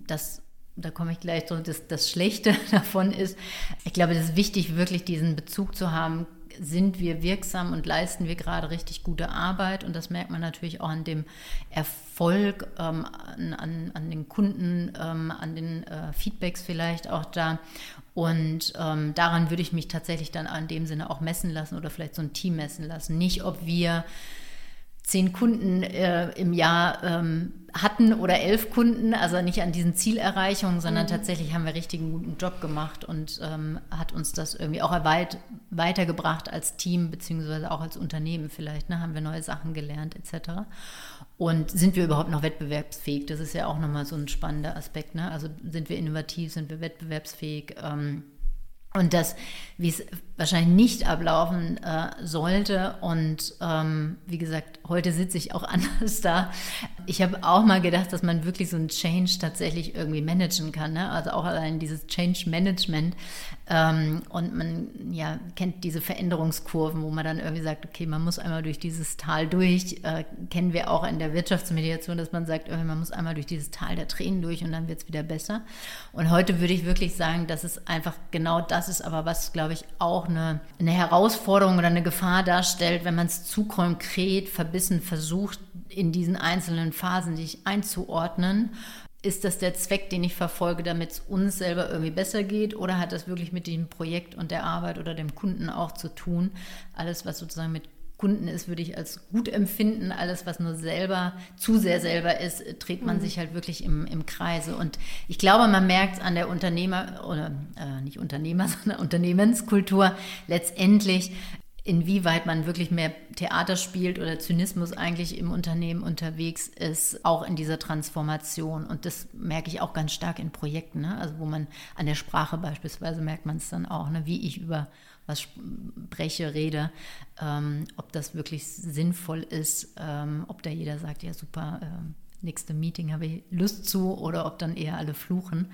das da komme ich gleich so, das, das Schlechte davon ist, ich glaube, es ist wichtig, wirklich diesen Bezug zu haben, sind wir wirksam und leisten wir gerade richtig gute Arbeit. Und das merkt man natürlich auch an dem Erfolg, ähm, an, an, an, den Kunden, ähm, an den äh, Feedbacks vielleicht auch da. Und ähm, daran würde ich mich tatsächlich dann in dem Sinne auch messen lassen oder vielleicht so ein Team messen lassen. Nicht, ob wir zehn Kunden äh, im Jahr ähm, hatten oder elf Kunden, also nicht an diesen Zielerreichungen, sondern mhm. tatsächlich haben wir richtig einen guten Job gemacht und ähm, hat uns das irgendwie auch weit, weitergebracht als Team beziehungsweise auch als Unternehmen vielleicht. Ne? Haben wir neue Sachen gelernt etc. Und sind wir überhaupt noch wettbewerbsfähig? Das ist ja auch nochmal so ein spannender Aspekt. Ne? Also sind wir innovativ, sind wir wettbewerbsfähig? Ähm, und das, wie es wahrscheinlich nicht ablaufen äh, sollte. Und ähm, wie gesagt, heute sitze ich auch anders da. Ich habe auch mal gedacht, dass man wirklich so einen Change tatsächlich irgendwie managen kann. Ne? Also auch allein dieses Change Management. Ähm, und man ja, kennt diese Veränderungskurven, wo man dann irgendwie sagt, okay, man muss einmal durch dieses Tal durch. Äh, kennen wir auch in der Wirtschaftsmediation, dass man sagt, man muss einmal durch dieses Tal der Tränen durch und dann wird es wieder besser. Und heute würde ich wirklich sagen, dass es einfach genau das ist, aber was, glaube ich, auch eine, eine Herausforderung oder eine Gefahr darstellt, wenn man es zu konkret, verbissen versucht, in diesen einzelnen Phasen sich einzuordnen. Ist das der Zweck, den ich verfolge, damit es uns selber irgendwie besser geht? Oder hat das wirklich mit dem Projekt und der Arbeit oder dem Kunden auch zu tun? Alles, was sozusagen mit Kunden ist, würde ich als gut empfinden. Alles, was nur selber, zu sehr selber ist, dreht man mhm. sich halt wirklich im, im Kreise. Und ich glaube, man merkt es an der Unternehmer, oder äh, nicht Unternehmer, sondern Unternehmenskultur letztendlich, inwieweit man wirklich mehr Theater spielt oder Zynismus eigentlich im Unternehmen unterwegs ist, auch in dieser Transformation. Und das merke ich auch ganz stark in Projekten, ne? also wo man an der Sprache beispielsweise merkt man es dann auch, ne? wie ich über was spreche, rede, ähm, ob das wirklich sinnvoll ist, ähm, ob da jeder sagt, ja super, äh, nächste Meeting habe ich Lust zu oder ob dann eher alle fluchen.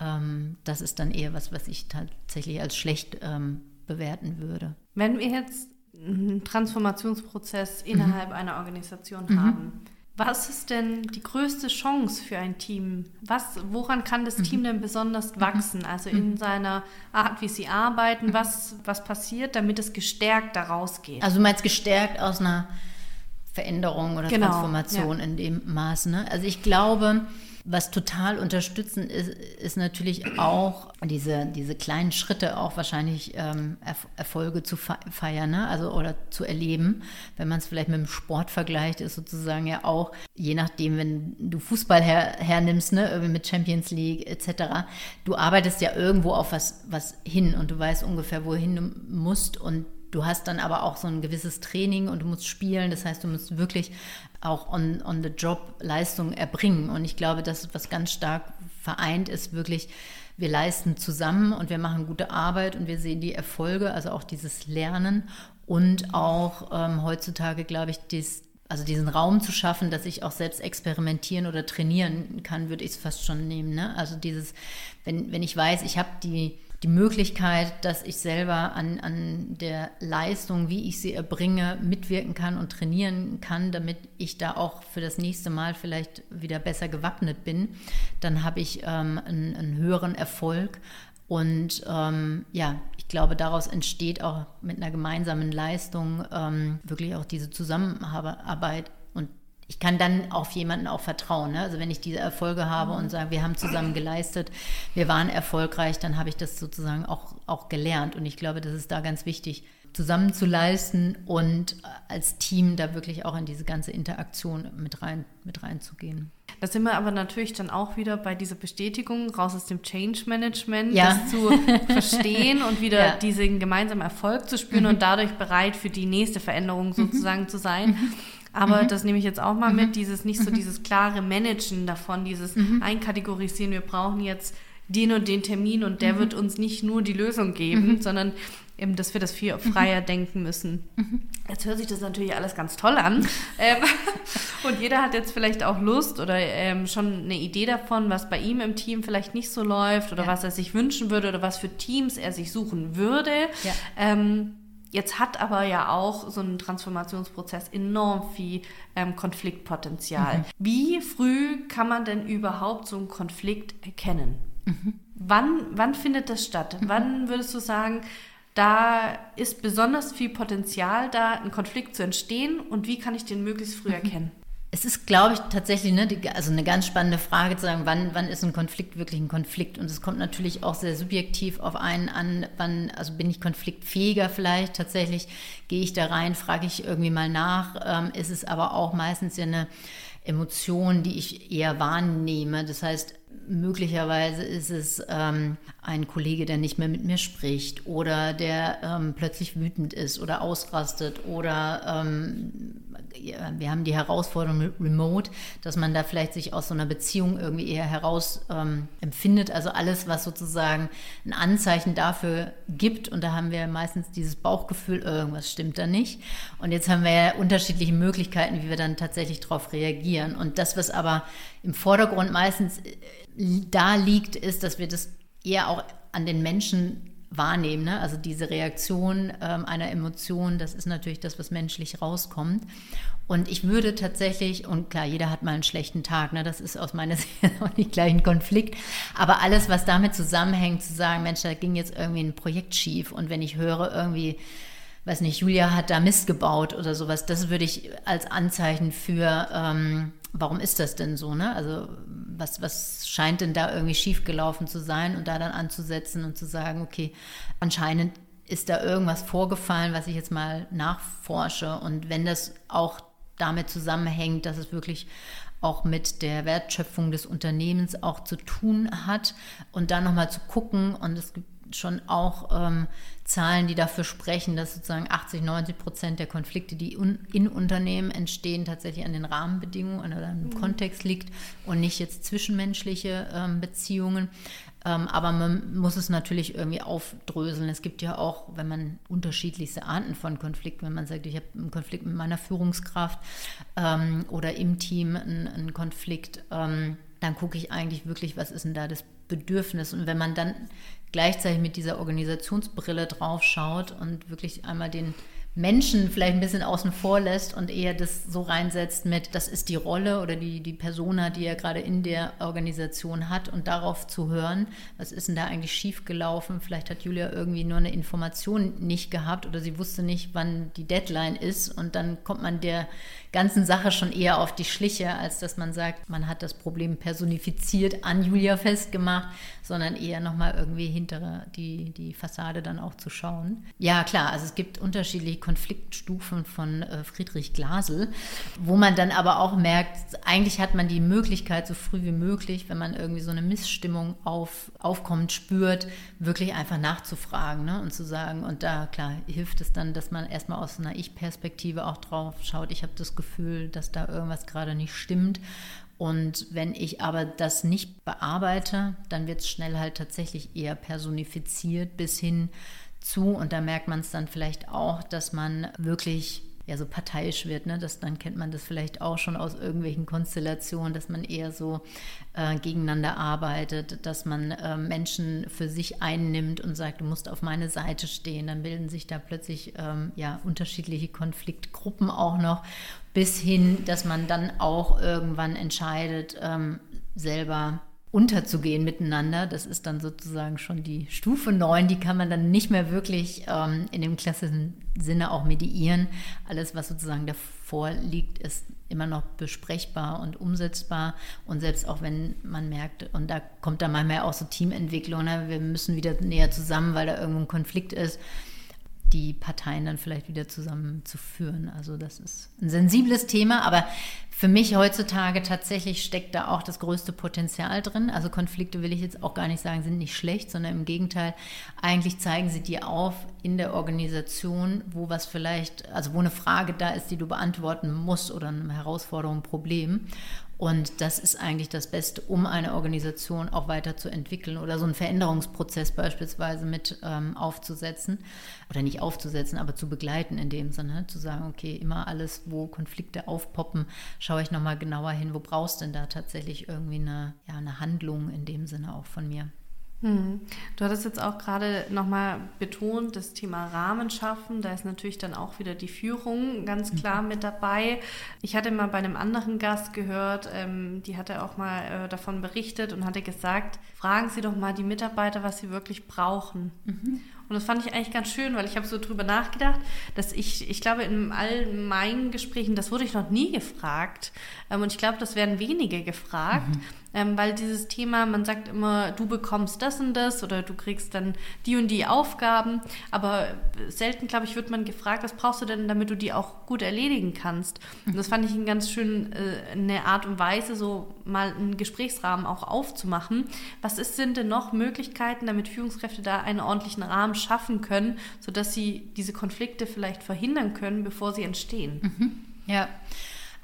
Ähm, das ist dann eher was, was ich tatsächlich als schlecht ähm, bewerten würde. Wenn wir jetzt einen Transformationsprozess innerhalb mhm. einer Organisation mhm. haben, was ist denn die größte Chance für ein Team? Was, woran kann das mhm. Team denn besonders mhm. wachsen? Also in mhm. seiner Art, wie sie arbeiten, was, was passiert, damit es gestärkt daraus geht? Also du meinst gestärkt aus einer Veränderung oder genau, Transformation ja. in dem Maße. Ne? Also ich glaube, was total unterstützend ist, ist natürlich auch diese, diese kleinen Schritte auch wahrscheinlich ähm, Erf Erfolge zu feiern, ne? also oder zu erleben. Wenn man es vielleicht mit dem Sport vergleicht, ist sozusagen ja auch, je nachdem, wenn du Fußball her, hernimmst, ne? mit Champions League etc., du arbeitest ja irgendwo auf was, was hin und du weißt ungefähr, wohin du musst und Du hast dann aber auch so ein gewisses Training und du musst spielen. Das heißt, du musst wirklich auch on, on the job Leistung erbringen. Und ich glaube, das, was ganz stark vereint, ist wirklich, wir leisten zusammen und wir machen gute Arbeit und wir sehen die Erfolge, also auch dieses Lernen und auch ähm, heutzutage, glaube ich, dies, also diesen Raum zu schaffen, dass ich auch selbst experimentieren oder trainieren kann, würde ich es fast schon nehmen. Ne? Also dieses, wenn, wenn ich weiß, ich habe die die Möglichkeit, dass ich selber an, an der Leistung, wie ich sie erbringe, mitwirken kann und trainieren kann, damit ich da auch für das nächste Mal vielleicht wieder besser gewappnet bin, dann habe ich ähm, einen, einen, höheren Erfolg. Und ähm, ja, ich glaube, daraus entsteht auch mit einer gemeinsamen Leistung ähm, wirklich auch diese Zusammenarbeit ich kann dann auf jemanden auch vertrauen. Ne? Also wenn ich diese Erfolge habe und sage, wir haben zusammen geleistet, wir waren erfolgreich, dann habe ich das sozusagen auch, auch gelernt. Und ich glaube, das ist da ganz wichtig, zusammen zu leisten und als Team da wirklich auch in diese ganze Interaktion mit rein mit reinzugehen. Da sind wir aber natürlich dann auch wieder bei dieser Bestätigung raus aus dem Change Management, ja. das zu verstehen und wieder ja. diesen gemeinsamen Erfolg zu spüren mhm. und dadurch bereit für die nächste Veränderung sozusagen mhm. zu sein. Mhm. Aber mhm. das nehme ich jetzt auch mal mhm. mit, dieses nicht so mhm. dieses klare Managen davon, dieses mhm. Einkategorisieren, wir brauchen jetzt den und den Termin und der mhm. wird uns nicht nur die Lösung geben, mhm. sondern eben, dass wir das viel freier denken müssen. Jetzt hört sich das natürlich alles ganz toll an. ähm, und jeder hat jetzt vielleicht auch Lust oder ähm, schon eine Idee davon, was bei ihm im Team vielleicht nicht so läuft oder ja. was er sich wünschen würde oder was für Teams er sich suchen würde. Ja. Ähm, Jetzt hat aber ja auch so ein Transformationsprozess enorm viel ähm, Konfliktpotenzial. Mhm. Wie früh kann man denn überhaupt so einen Konflikt erkennen? Mhm. Wann, wann findet das statt? Mhm. Wann würdest du sagen, da ist besonders viel Potenzial da, einen Konflikt zu entstehen und wie kann ich den möglichst früh mhm. erkennen? Es ist, glaube ich, tatsächlich ne, die, also eine ganz spannende Frage zu sagen, wann, wann ist ein Konflikt wirklich ein Konflikt? Und es kommt natürlich auch sehr subjektiv auf einen an, wann, also bin ich konfliktfähiger vielleicht tatsächlich, gehe ich da rein, frage ich irgendwie mal nach, ähm, ist es aber auch meistens ja eine Emotion, die ich eher wahrnehme. Das heißt, möglicherweise ist es ähm, ein Kollege, der nicht mehr mit mir spricht oder der ähm, plötzlich wütend ist oder ausrastet oder ähm, wir haben die Herausforderung mit Remote, dass man da vielleicht sich aus so einer Beziehung irgendwie eher heraus ähm, empfindet. Also alles, was sozusagen ein Anzeichen dafür gibt und da haben wir meistens dieses Bauchgefühl, irgendwas stimmt da nicht. Und jetzt haben wir ja unterschiedliche Möglichkeiten, wie wir dann tatsächlich darauf reagieren. Und das, was aber im Vordergrund meistens äh, da liegt, ist, dass wir das eher auch an den Menschen wahrnehmen. Ne? Also diese Reaktion ähm, einer Emotion, das ist natürlich das, was menschlich rauskommt. Und ich würde tatsächlich, und klar, jeder hat mal einen schlechten Tag, ne? das ist aus meiner Sicht auch nicht gleich ein Konflikt, aber alles, was damit zusammenhängt, zu sagen, Mensch, da ging jetzt irgendwie ein Projekt schief und wenn ich höre irgendwie, weiß nicht, Julia hat da Mist gebaut oder sowas, das würde ich als Anzeichen für, ähm, warum ist das denn so, ne? Also was, was scheint denn da irgendwie schiefgelaufen zu sein und da dann anzusetzen und zu sagen, okay, anscheinend ist da irgendwas vorgefallen, was ich jetzt mal nachforsche. Und wenn das auch damit zusammenhängt, dass es wirklich auch mit der Wertschöpfung des Unternehmens auch zu tun hat und dann nochmal zu gucken und es gibt schon auch ähm, Zahlen, die dafür sprechen, dass sozusagen 80, 90 Prozent der Konflikte, die in Unternehmen entstehen, tatsächlich an den Rahmenbedingungen oder im mhm. Kontext liegt und nicht jetzt zwischenmenschliche ähm, Beziehungen. Ähm, aber man muss es natürlich irgendwie aufdröseln. Es gibt ja auch, wenn man unterschiedlichste Arten von Konflikten, wenn man sagt, ich habe einen Konflikt mit meiner Führungskraft ähm, oder im Team einen, einen Konflikt, ähm, dann gucke ich eigentlich wirklich, was ist denn da das Bedürfnis. Und wenn man dann gleichzeitig mit dieser Organisationsbrille drauf schaut und wirklich einmal den Menschen vielleicht ein bisschen außen vor lässt und eher das so reinsetzt mit, das ist die Rolle oder die, die Persona, die er gerade in der Organisation hat und darauf zu hören, was ist denn da eigentlich schiefgelaufen? Vielleicht hat Julia irgendwie nur eine Information nicht gehabt oder sie wusste nicht, wann die Deadline ist und dann kommt man der ganzen Sache schon eher auf die Schliche, als dass man sagt, man hat das Problem personifiziert an Julia festgemacht, sondern eher nochmal irgendwie hinter die, die Fassade dann auch zu schauen. Ja, klar, also es gibt unterschiedliche Konfliktstufen von äh, Friedrich Glasel, wo man dann aber auch merkt, eigentlich hat man die Möglichkeit, so früh wie möglich, wenn man irgendwie so eine Missstimmung auf, aufkommt, spürt, wirklich einfach nachzufragen ne? und zu sagen, und da, klar, hilft es dann, dass man erstmal aus einer Ich-Perspektive auch drauf schaut, ich habe das Gefühl, Gefühl, dass da irgendwas gerade nicht stimmt. Und wenn ich aber das nicht bearbeite, dann wird es schnell halt tatsächlich eher personifiziert bis hin zu, und da merkt man es dann vielleicht auch, dass man wirklich ja so parteiisch wird. Ne? Das, dann kennt man das vielleicht auch schon aus irgendwelchen Konstellationen, dass man eher so äh, gegeneinander arbeitet, dass man äh, Menschen für sich einnimmt und sagt, du musst auf meine Seite stehen. Dann bilden sich da plötzlich ähm, ja unterschiedliche Konfliktgruppen auch noch, bis hin, dass man dann auch irgendwann entscheidet, ähm, selber unterzugehen miteinander. Das ist dann sozusagen schon die Stufe 9, die kann man dann nicht mehr wirklich ähm, in dem klassischen Sinne auch mediieren. Alles, was sozusagen davor liegt, ist immer noch besprechbar und umsetzbar. Und selbst auch wenn man merkt, und da kommt dann manchmal auch so Teamentwicklung, ne? wir müssen wieder näher zusammen, weil da irgendwo ein Konflikt ist, die Parteien dann vielleicht wieder zusammenzuführen. Also das ist ein sensibles Thema, aber für mich heutzutage tatsächlich steckt da auch das größte Potenzial drin. Also Konflikte will ich jetzt auch gar nicht sagen, sind nicht schlecht, sondern im Gegenteil, eigentlich zeigen sie dir auf in der Organisation, wo was vielleicht, also wo eine Frage da ist, die du beantworten musst oder eine Herausforderung, ein Problem. Und das ist eigentlich das Beste, um eine Organisation auch weiterzuentwickeln oder so einen Veränderungsprozess beispielsweise mit ähm, aufzusetzen oder nicht aufzusetzen, aber zu begleiten in dem Sinne, zu sagen, okay, immer alles, wo Konflikte aufpoppen, schaue ich nochmal genauer hin, wo brauchst du denn da tatsächlich irgendwie eine, ja, eine Handlung in dem Sinne auch von mir. Hm. Du hattest jetzt auch gerade nochmal betont, das Thema Rahmen schaffen. Da ist natürlich dann auch wieder die Führung ganz mhm. klar mit dabei. Ich hatte mal bei einem anderen Gast gehört, ähm, die hatte auch mal äh, davon berichtet und hatte gesagt, fragen Sie doch mal die Mitarbeiter, was sie wirklich brauchen. Mhm. Und das fand ich eigentlich ganz schön, weil ich habe so drüber nachgedacht, dass ich, ich glaube, in all meinen Gesprächen, das wurde ich noch nie gefragt. Ähm, und ich glaube, das werden wenige gefragt. Mhm ähm, weil dieses Thema, man sagt immer, du bekommst das und das oder du kriegst dann die und die Aufgaben, aber selten, glaube ich, wird man gefragt, was brauchst du denn, damit du die auch gut erledigen kannst. Und das fand ich eine ganz schön äh, eine Art und Weise, so mal einen Gesprächsrahmen auch aufzumachen. Was ist, sind denn noch Möglichkeiten, damit Führungskräfte da einen ordentlichen Rahmen schaffen können, sodass sie diese Konflikte vielleicht verhindern können, bevor sie entstehen? Mhm. Ja,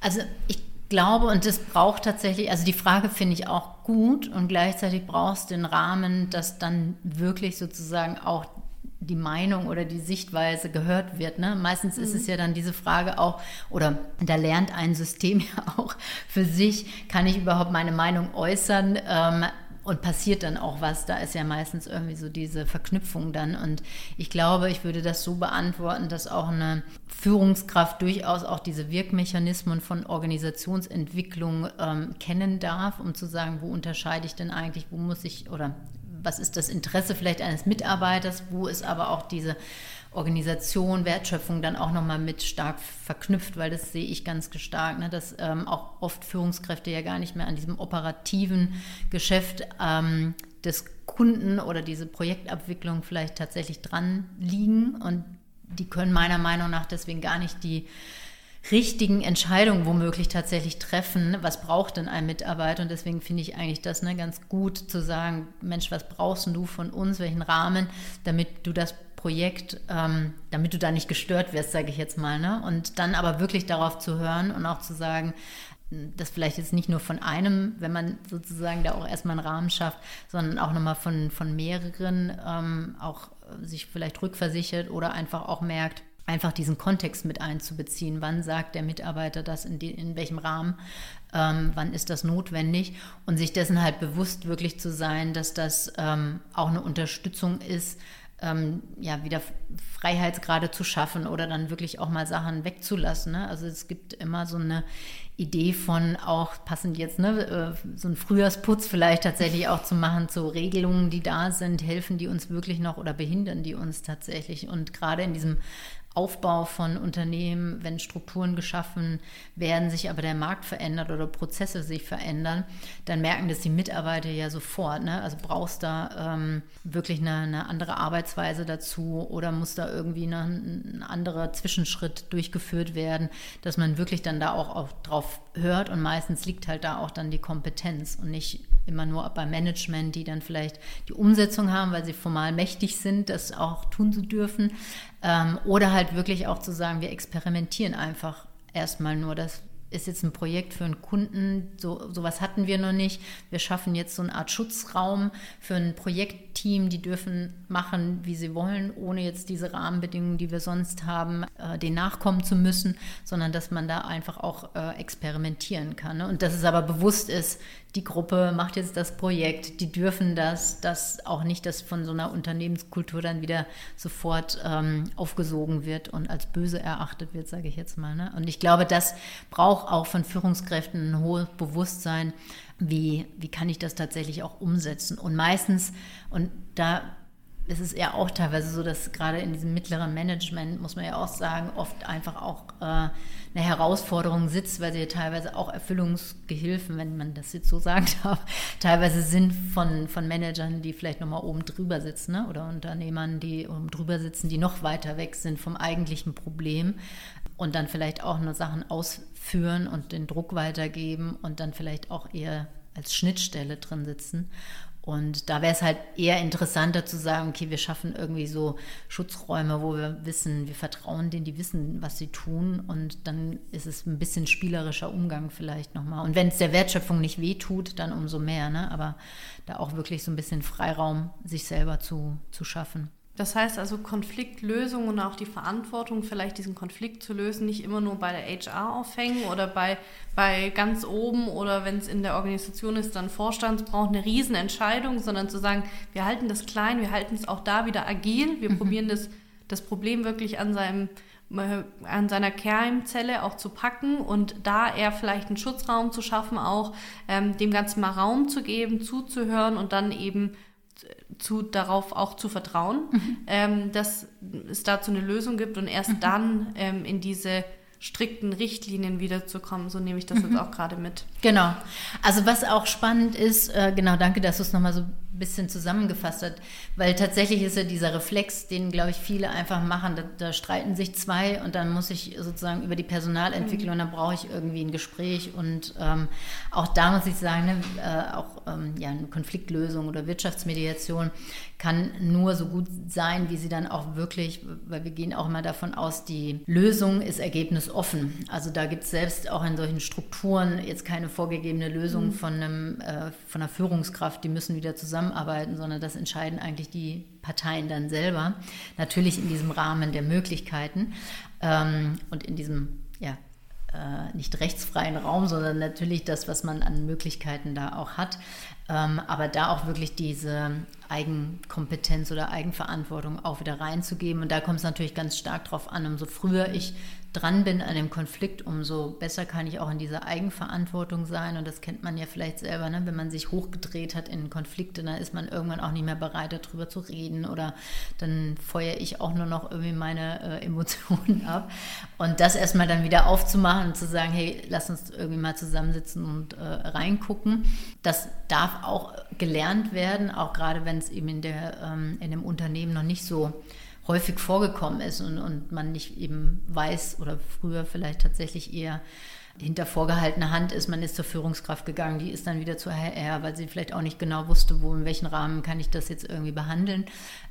also ich glaube, und das braucht tatsächlich, also die Frage finde ich auch gut und gleichzeitig brauchst du den Rahmen, dass dann wirklich sozusagen auch die Meinung oder die Sichtweise gehört wird. Ne? Meistens mhm. ist es mhm. ja dann diese Frage auch, oder da lernt ein System ja auch für sich, kann ich überhaupt meine Meinung äußern? Ähm, und passiert dann auch was. Da ist ja meistens irgendwie so diese Verknüpfung dann. Und ich glaube, ich würde das so beantworten, dass auch eine Führungskraft durchaus auch diese Wirkmechanismen von Organisationsentwicklung ähm, kennen darf, um zu sagen, wo unterscheide ich denn eigentlich, wo muss ich oder was ist das Interesse vielleicht eines Mitarbeiters, wo ist aber auch diese Organisation, Wertschöpfung dann auch nochmal mit stark verknüpft, weil das sehe ich ganz stark, ne, dass ähm, auch oft Führungskräfte ja gar nicht mehr an diesem operativen Geschäft ähm, des Kunden oder diese Projektabwicklung vielleicht tatsächlich dran liegen. Und die können meiner Meinung nach deswegen gar nicht die richtigen Entscheidungen womöglich tatsächlich treffen, was braucht denn ein Mitarbeiter? Und deswegen finde ich eigentlich das ne, ganz gut zu sagen, Mensch, was brauchst du von uns, welchen Rahmen, damit du das Projekt, ähm, damit du da nicht gestört wirst, sage ich jetzt mal. Ne? Und dann aber wirklich darauf zu hören und auch zu sagen, das vielleicht jetzt nicht nur von einem, wenn man sozusagen da auch erstmal einen Rahmen schafft, sondern auch nochmal von, von mehreren, ähm, auch sich vielleicht rückversichert oder einfach auch merkt, einfach diesen Kontext mit einzubeziehen. Wann sagt der Mitarbeiter das, in, die, in welchem Rahmen, ähm, wann ist das notwendig und sich dessen halt bewusst wirklich zu sein, dass das ähm, auch eine Unterstützung ist, ähm, ja, wieder Freiheitsgrade zu schaffen oder dann wirklich auch mal Sachen wegzulassen. Ne? Also es gibt immer so eine Idee von auch passend jetzt, ne, äh, so ein Frühjahrsputz vielleicht tatsächlich auch zu machen, zu Regelungen, die da sind, helfen die uns wirklich noch oder behindern die uns tatsächlich. Und gerade in diesem Aufbau von Unternehmen, wenn Strukturen geschaffen werden, sich aber der Markt verändert oder Prozesse sich verändern, dann merken das die Mitarbeiter ja sofort. Ne? Also brauchst da ähm, wirklich eine, eine, andere Arbeitsweise dazu oder muss da irgendwie eine, ein anderer Zwischenschritt durchgeführt werden, dass man wirklich dann da auch, auch drauf hört und meistens liegt halt da auch dann die Kompetenz und nicht immer nur beim Management, die dann vielleicht die Umsetzung haben, weil sie formal mächtig sind, das auch tun zu dürfen. Ähm, oder halt wirklich auch zu sagen, wir experimentieren einfach erstmal nur. Das ist jetzt ein Projekt für einen Kunden, so sowas hatten wir noch nicht. Wir schaffen jetzt so eine Art Schutzraum für ein Projektteam, die dürfen machen, wie sie wollen, ohne jetzt diese Rahmenbedingungen, die wir sonst haben, äh, den nachkommen zu müssen, sondern dass man da einfach auch äh, experimentieren kann. Ne? Und dass es aber bewusst ist, die Gruppe macht jetzt das Projekt, die dürfen das, dass auch nicht das von so einer Unternehmenskultur dann wieder sofort ähm, aufgesogen wird und als böse erachtet wird, sage ich jetzt mal. Ne? Und ich glaube, das braucht auch von Führungskräften ein hohes Bewusstsein, wie, wie kann ich das tatsächlich auch umsetzen. Und meistens, und da es ist ja auch teilweise so, dass gerade in diesem mittleren Management, muss man ja auch sagen, oft einfach auch äh, eine Herausforderung sitzt, weil sie ja teilweise auch Erfüllungsgehilfen, wenn man das jetzt so sagen darf, teilweise sind von, von Managern, die vielleicht nochmal oben drüber sitzen ne? oder Unternehmern, die oben drüber sitzen, die noch weiter weg sind vom eigentlichen Problem und dann vielleicht auch nur Sachen ausführen und den Druck weitergeben und dann vielleicht auch eher als Schnittstelle drin sitzen. Und da wäre es halt eher interessanter zu sagen, okay, wir schaffen irgendwie so Schutzräume, wo wir wissen, wir vertrauen denen, die wissen, was sie tun. Und dann ist es ein bisschen spielerischer Umgang vielleicht nochmal. Und wenn es der Wertschöpfung nicht wehtut, dann umso mehr. Ne? Aber da auch wirklich so ein bisschen Freiraum sich selber zu, zu schaffen. Das heißt also Konfliktlösung und auch die Verantwortung, vielleicht diesen Konflikt zu lösen, nicht immer nur bei der HR aufhängen oder bei, bei ganz oben oder wenn es in der Organisation ist, dann Vorstand braucht eine Riesenentscheidung, sondern zu sagen, wir halten das klein, wir halten es auch da wieder agil, wir mhm. probieren das, das Problem wirklich an seinem äh, an seiner Keimzelle auch zu packen und da eher vielleicht einen Schutzraum zu schaffen, auch ähm, dem Ganzen mal Raum zu geben, zuzuhören und dann eben zu, darauf auch zu vertrauen, mhm. ähm, dass es dazu eine Lösung gibt und erst mhm. dann ähm, in diese strikten Richtlinien wiederzukommen. So nehme ich das mhm. jetzt auch gerade mit. Genau. Also was auch spannend ist, äh, genau, danke, dass du es nochmal so bisschen zusammengefasst hast, weil tatsächlich ist ja dieser Reflex, den, glaube ich, viele einfach machen, da, da, streiten sich zwei und dann muss ich sozusagen über die Personalentwicklung, mhm. und dann brauche ich irgendwie ein Gespräch und ähm, auch da muss ich sagen, ne, äh, auch ähm, ja, eine Konfliktlösung oder Wirtschaftsmediation kann nur so gut sein, wie sie dann auch wirklich, weil wir gehen auch immer davon aus, die Lösung ist ergebnisoffen. Also da gibt es selbst auch in solchen Strukturen jetzt keine vorgegebene Lösung mhm. von, einem, äh, von einer Führungskraft, die müssen wieder zusammenarbeiten, sondern das entscheiden eigentlich die Parteien dann selber. Natürlich in diesem Rahmen der Möglichkeiten ähm, und in diesem ja, äh, nicht rechtsfreien Raum, sondern natürlich das, was man an Möglichkeiten da auch hat. Ähm, aber da auch wirklich diese Eigenkompetenz oder Eigenverantwortung auch wieder reinzugeben. Und da kommt es natürlich ganz stark drauf an, umso früher ich dran bin an dem Konflikt, umso besser kann ich auch in dieser Eigenverantwortung sein. Und das kennt man ja vielleicht selber, ne? wenn man sich hochgedreht hat in Konflikte, dann ist man irgendwann auch nicht mehr bereit, darüber zu reden. Oder dann feuere ich auch nur noch irgendwie meine äh, Emotionen ab. Und das erstmal dann wieder aufzumachen und zu sagen, hey, lass uns irgendwie mal zusammensitzen und äh, reingucken. Das darf auch gelernt werden, auch gerade wenn es eben in, der, ähm, in dem Unternehmen noch nicht so häufig vorgekommen ist und, und man nicht eben weiß oder früher vielleicht tatsächlich eher hinter vorgehaltener Hand ist, man ist zur Führungskraft gegangen, die ist dann wieder zur HR, weil sie vielleicht auch nicht genau wusste, wo, in welchem Rahmen kann ich das jetzt irgendwie behandeln.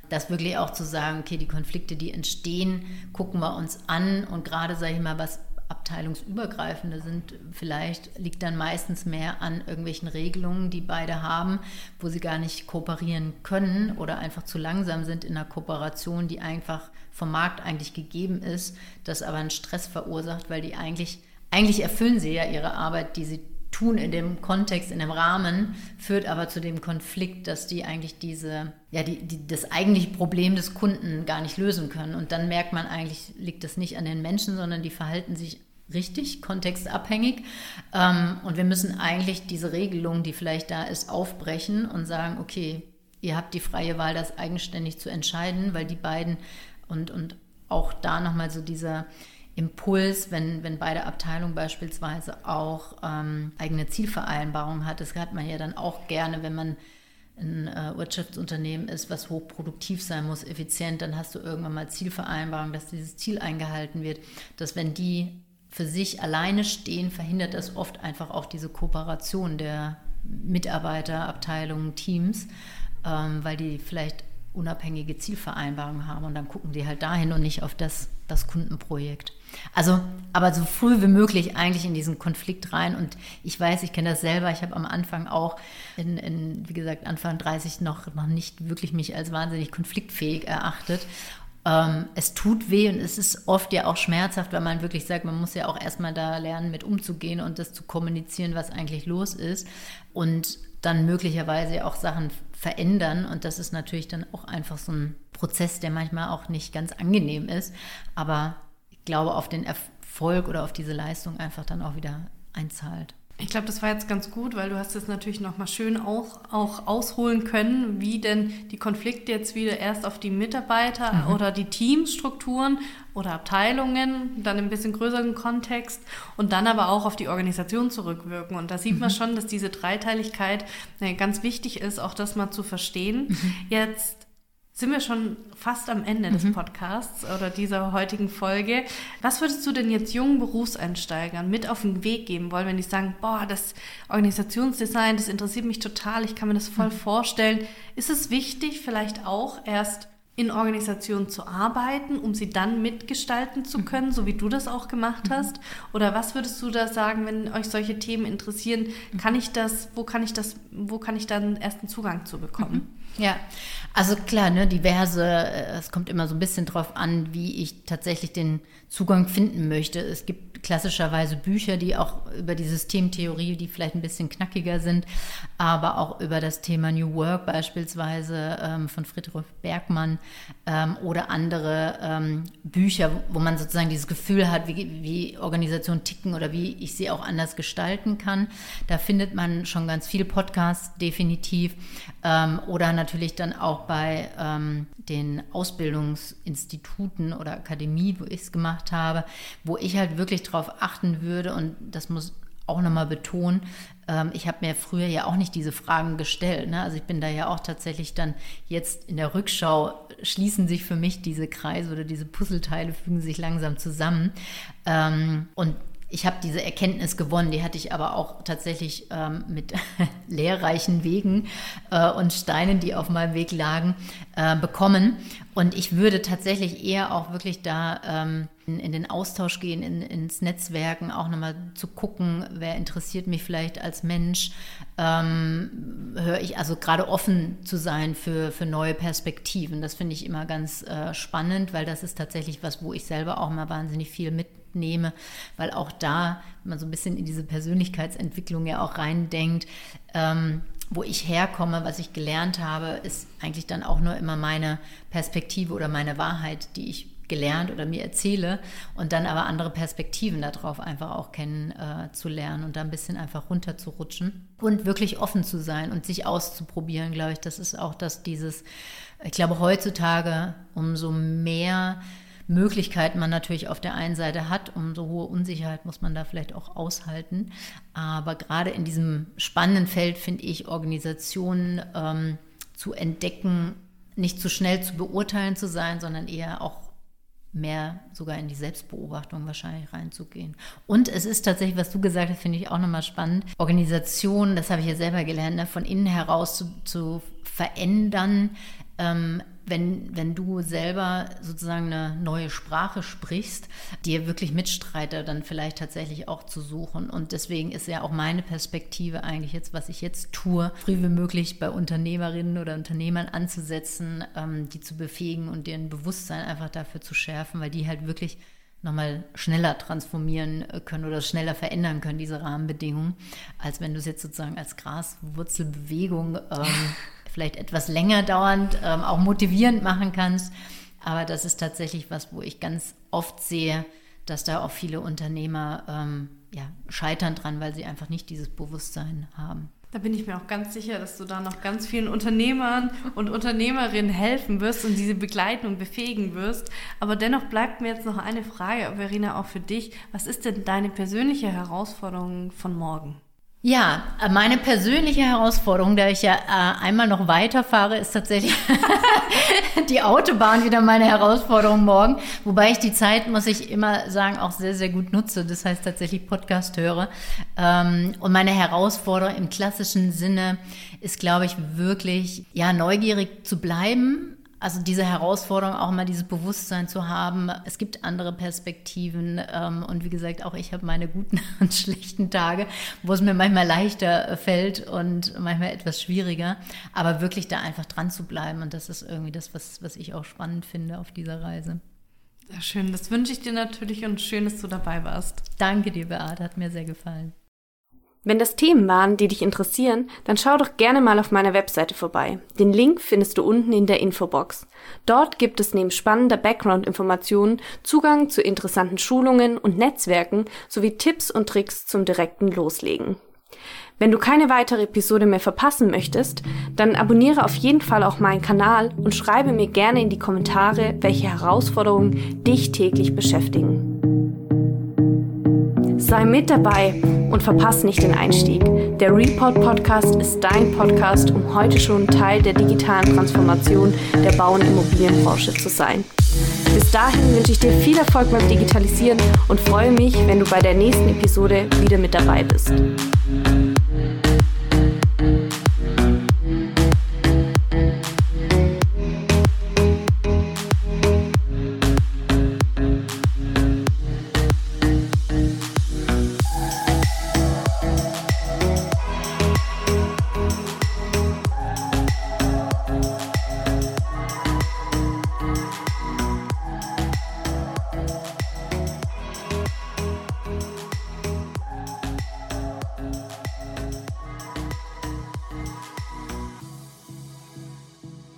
Das wirklich auch zu sagen, okay, die Konflikte, die entstehen, gucken wir uns an und gerade, sage ich mal, was abteilungsübergreifende sind, vielleicht liegt dann meistens mehr an irgendwelchen Regelungen, die beide haben, wo sie gar nicht kooperieren können oder einfach zu langsam sind in einer Kooperation, die einfach vom Markt eigentlich gegeben ist, das aber einen Stress verursacht, weil die eigentlich, eigentlich erfüllen sie ja ihre Arbeit, die sie tun in dem Kontext, in dem Rahmen, führt aber zu dem Konflikt, dass die eigentlich diese, ja, die, die, das eigentliche Problem des Kunden gar nicht lösen können. Und dann merkt man eigentlich, liegt das nicht an den Menschen, sondern die verhalten sich richtig, kontextabhängig. Ähm, und wir müssen eigentlich diese Regelung, die vielleicht da ist, aufbrechen und sagen, okay, ihr habt die freie Wahl, das eigenständig zu entscheiden, weil die beiden und, und auch da nochmal so dieser Impuls, wenn, wenn beide Abteilungen beispielsweise auch ähm, eigene Zielvereinbarungen hat. Das hat man ja dann auch gerne, wenn man ein äh, Wirtschaftsunternehmen ist, was hochproduktiv sein muss, effizient, dann hast du irgendwann mal Zielvereinbarungen, dass dieses Ziel eingehalten wird, dass wenn die für sich alleine stehen, verhindert das oft einfach auch diese Kooperation der Mitarbeiter, Abteilungen, Teams, ähm, weil die vielleicht unabhängige Zielvereinbarungen haben und dann gucken die halt dahin und nicht auf das, das Kundenprojekt. Also, aber so früh wie möglich eigentlich in diesen Konflikt rein. Und ich weiß, ich kenne das selber. Ich habe am Anfang auch, in, in, wie gesagt, Anfang 30 noch, noch nicht wirklich mich als wahnsinnig konfliktfähig erachtet. Ähm, es tut weh und es ist oft ja auch schmerzhaft, weil man wirklich sagt, man muss ja auch erstmal da lernen, mit umzugehen und das zu kommunizieren, was eigentlich los ist. Und dann möglicherweise auch Sachen verändern. Und das ist natürlich dann auch einfach so ein Prozess, der manchmal auch nicht ganz angenehm ist. Aber ich glaube, auf den Erfolg oder auf diese Leistung einfach dann auch wieder einzahlt. Ich glaube, das war jetzt ganz gut, weil du hast es natürlich nochmal schön auch, auch ausholen können, wie denn die Konflikte jetzt wieder erst auf die Mitarbeiter mhm. oder die Teamstrukturen oder Abteilungen, dann im bisschen größeren Kontext und dann aber auch auf die Organisation zurückwirken. Und da sieht mhm. man schon, dass diese Dreiteiligkeit äh, ganz wichtig ist, auch das mal zu verstehen. Mhm. Jetzt sind wir schon fast am Ende mhm. des Podcasts oder dieser heutigen Folge. Was würdest du denn jetzt jungen Berufseinsteigern mit auf den Weg geben wollen, wenn die sagen, boah, das Organisationsdesign, das interessiert mich total, ich kann mir das voll mhm. vorstellen. Ist es wichtig, vielleicht auch erst in Organisationen zu arbeiten, um sie dann mitgestalten zu mhm. können, so wie du das auch gemacht mhm. hast? Oder was würdest du da sagen, wenn euch solche Themen interessieren? Kann ich das, wo kann ich das, wo kann ich dann ersten Zugang zu bekommen? Mhm. Ja, also klar, ne, diverse, äh, es kommt immer so ein bisschen drauf an, wie ich tatsächlich den Zugang finden möchte. Es gibt klassischerweise Bücher, die auch über die Systemtheorie, die vielleicht ein bisschen knackiger sind, aber auch über das Thema New Work beispielsweise ähm, von Friedrich Bergmann ähm, oder andere ähm, Bücher, wo man sozusagen dieses Gefühl hat, wie, wie Organisationen ticken oder wie ich sie auch anders gestalten kann. Da findet man schon ganz viel Podcasts, definitiv. Ähm, oder natürlich dann auch bei ähm, den Ausbildungsinstituten oder Akademie, wo ich es gemacht habe, wo ich halt wirklich darauf achten würde und das muss auch nochmal betonen, ähm, ich habe mir früher ja auch nicht diese Fragen gestellt. Ne? Also ich bin da ja auch tatsächlich dann jetzt in der Rückschau schließen sich für mich diese Kreise oder diese Puzzleteile fügen sich langsam zusammen. Ähm, und ich habe diese Erkenntnis gewonnen, die hatte ich aber auch tatsächlich ähm, mit lehrreichen Wegen äh, und Steinen, die auf meinem Weg lagen, äh, bekommen. Und ich würde tatsächlich eher auch wirklich da ähm, in, in, den Austausch gehen, in, ins Netzwerken, auch nochmal zu gucken, wer interessiert mich vielleicht als Mensch. Ähm, höre ich also gerade offen zu sein für, für neue Perspektiven. Das finde ich immer ganz äh, spannend, weil das ist tatsächlich was, wo ich selber auch mal wahnsinnig viel mit nehme, weil auch da man so ein bisschen in diese Persönlichkeitsentwicklung ja auch reindenkt. Ähm, wo ich herkomme, was ich gelernt habe, ist eigentlich dann auch nur immer meine Perspektive oder meine Wahrheit, die ich gelernt oder mir erzähle und dann aber andere Perspektiven darauf einfach auch kennenzulernen äh, und da ein bisschen einfach runterzurutschen und wirklich offen zu sein und sich auszuprobieren, glaube ich, das ist auch das dieses, ich glaube heutzutage umso mehr Möglichkeiten man natürlich auf der einen Seite hat, umso hohe Unsicherheit muss man da vielleicht auch aushalten. Aber gerade in diesem spannenden Feld finde ich Organisationen ähm, zu entdecken, nicht zu schnell zu beurteilen zu sein, sondern eher auch mehr sogar in die Selbstbeobachtung wahrscheinlich reinzugehen. Und es ist tatsächlich, was du gesagt hast, finde ich auch nochmal spannend. Organisationen, das habe ich ja selber gelernt, ne, von innen heraus zu, zu verändern, ähm, wenn, wenn du selber sozusagen eine neue Sprache sprichst, dir wirklich Mitstreiter dann vielleicht tatsächlich auch zu suchen. Und deswegen ist ja auch meine Perspektive eigentlich jetzt, was ich jetzt tue, früh wie möglich bei Unternehmerinnen oder Unternehmern anzusetzen, ähm, die zu befähigen und deren Bewusstsein einfach dafür zu schärfen, weil die halt wirklich nochmal schneller transformieren können oder schneller verändern können, diese Rahmenbedingungen, als wenn du es jetzt sozusagen als Graswurzelbewegung ähm, vielleicht etwas länger dauernd, ähm, auch motivierend machen kannst. Aber das ist tatsächlich was, wo ich ganz oft sehe, dass da auch viele Unternehmer ähm, ja, scheitern dran, weil sie einfach nicht dieses Bewusstsein haben. Da bin ich mir auch ganz sicher, dass du da noch ganz vielen Unternehmern und Unternehmerinnen helfen wirst und diese Begleitung befähigen wirst. Aber dennoch bleibt mir jetzt noch eine Frage, Verena, auch für dich. Was ist denn deine persönliche Herausforderung von morgen? Ja, meine persönliche Herausforderung, da ich ja äh, einmal noch weiterfahre, ist tatsächlich die Autobahn wieder meine Herausforderung morgen. Wobei ich die Zeit, muss ich immer sagen, auch sehr, sehr gut nutze. Das heißt tatsächlich Podcast höre. Ähm, und meine Herausforderung im klassischen Sinne ist, glaube ich, wirklich, ja, neugierig zu bleiben, also diese Herausforderung, auch mal dieses Bewusstsein zu haben, es gibt andere Perspektiven ähm, und wie gesagt, auch ich habe meine guten und schlechten Tage, wo es mir manchmal leichter fällt und manchmal etwas schwieriger, aber wirklich da einfach dran zu bleiben und das ist irgendwie das, was, was ich auch spannend finde auf dieser Reise. Sehr schön, das wünsche ich dir natürlich und schön, dass du dabei warst. Danke dir, Beate, hat mir sehr gefallen. Wenn das Themen waren, die dich interessieren, dann schau doch gerne mal auf meiner Webseite vorbei. Den Link findest du unten in der Infobox. Dort gibt es neben spannender Background-Informationen Zugang zu interessanten Schulungen und Netzwerken sowie Tipps und Tricks zum direkten Loslegen. Wenn du keine weitere Episode mehr verpassen möchtest, dann abonniere auf jeden Fall auch meinen Kanal und schreibe mir gerne in die Kommentare, welche Herausforderungen dich täglich beschäftigen. Sei mit dabei und verpasse nicht den Einstieg. Der Report Podcast ist dein Podcast, um heute schon Teil der digitalen Transformation der Bau- und Immobilienbranche zu sein. Bis dahin wünsche ich dir viel Erfolg beim Digitalisieren und freue mich, wenn du bei der nächsten Episode wieder mit dabei bist.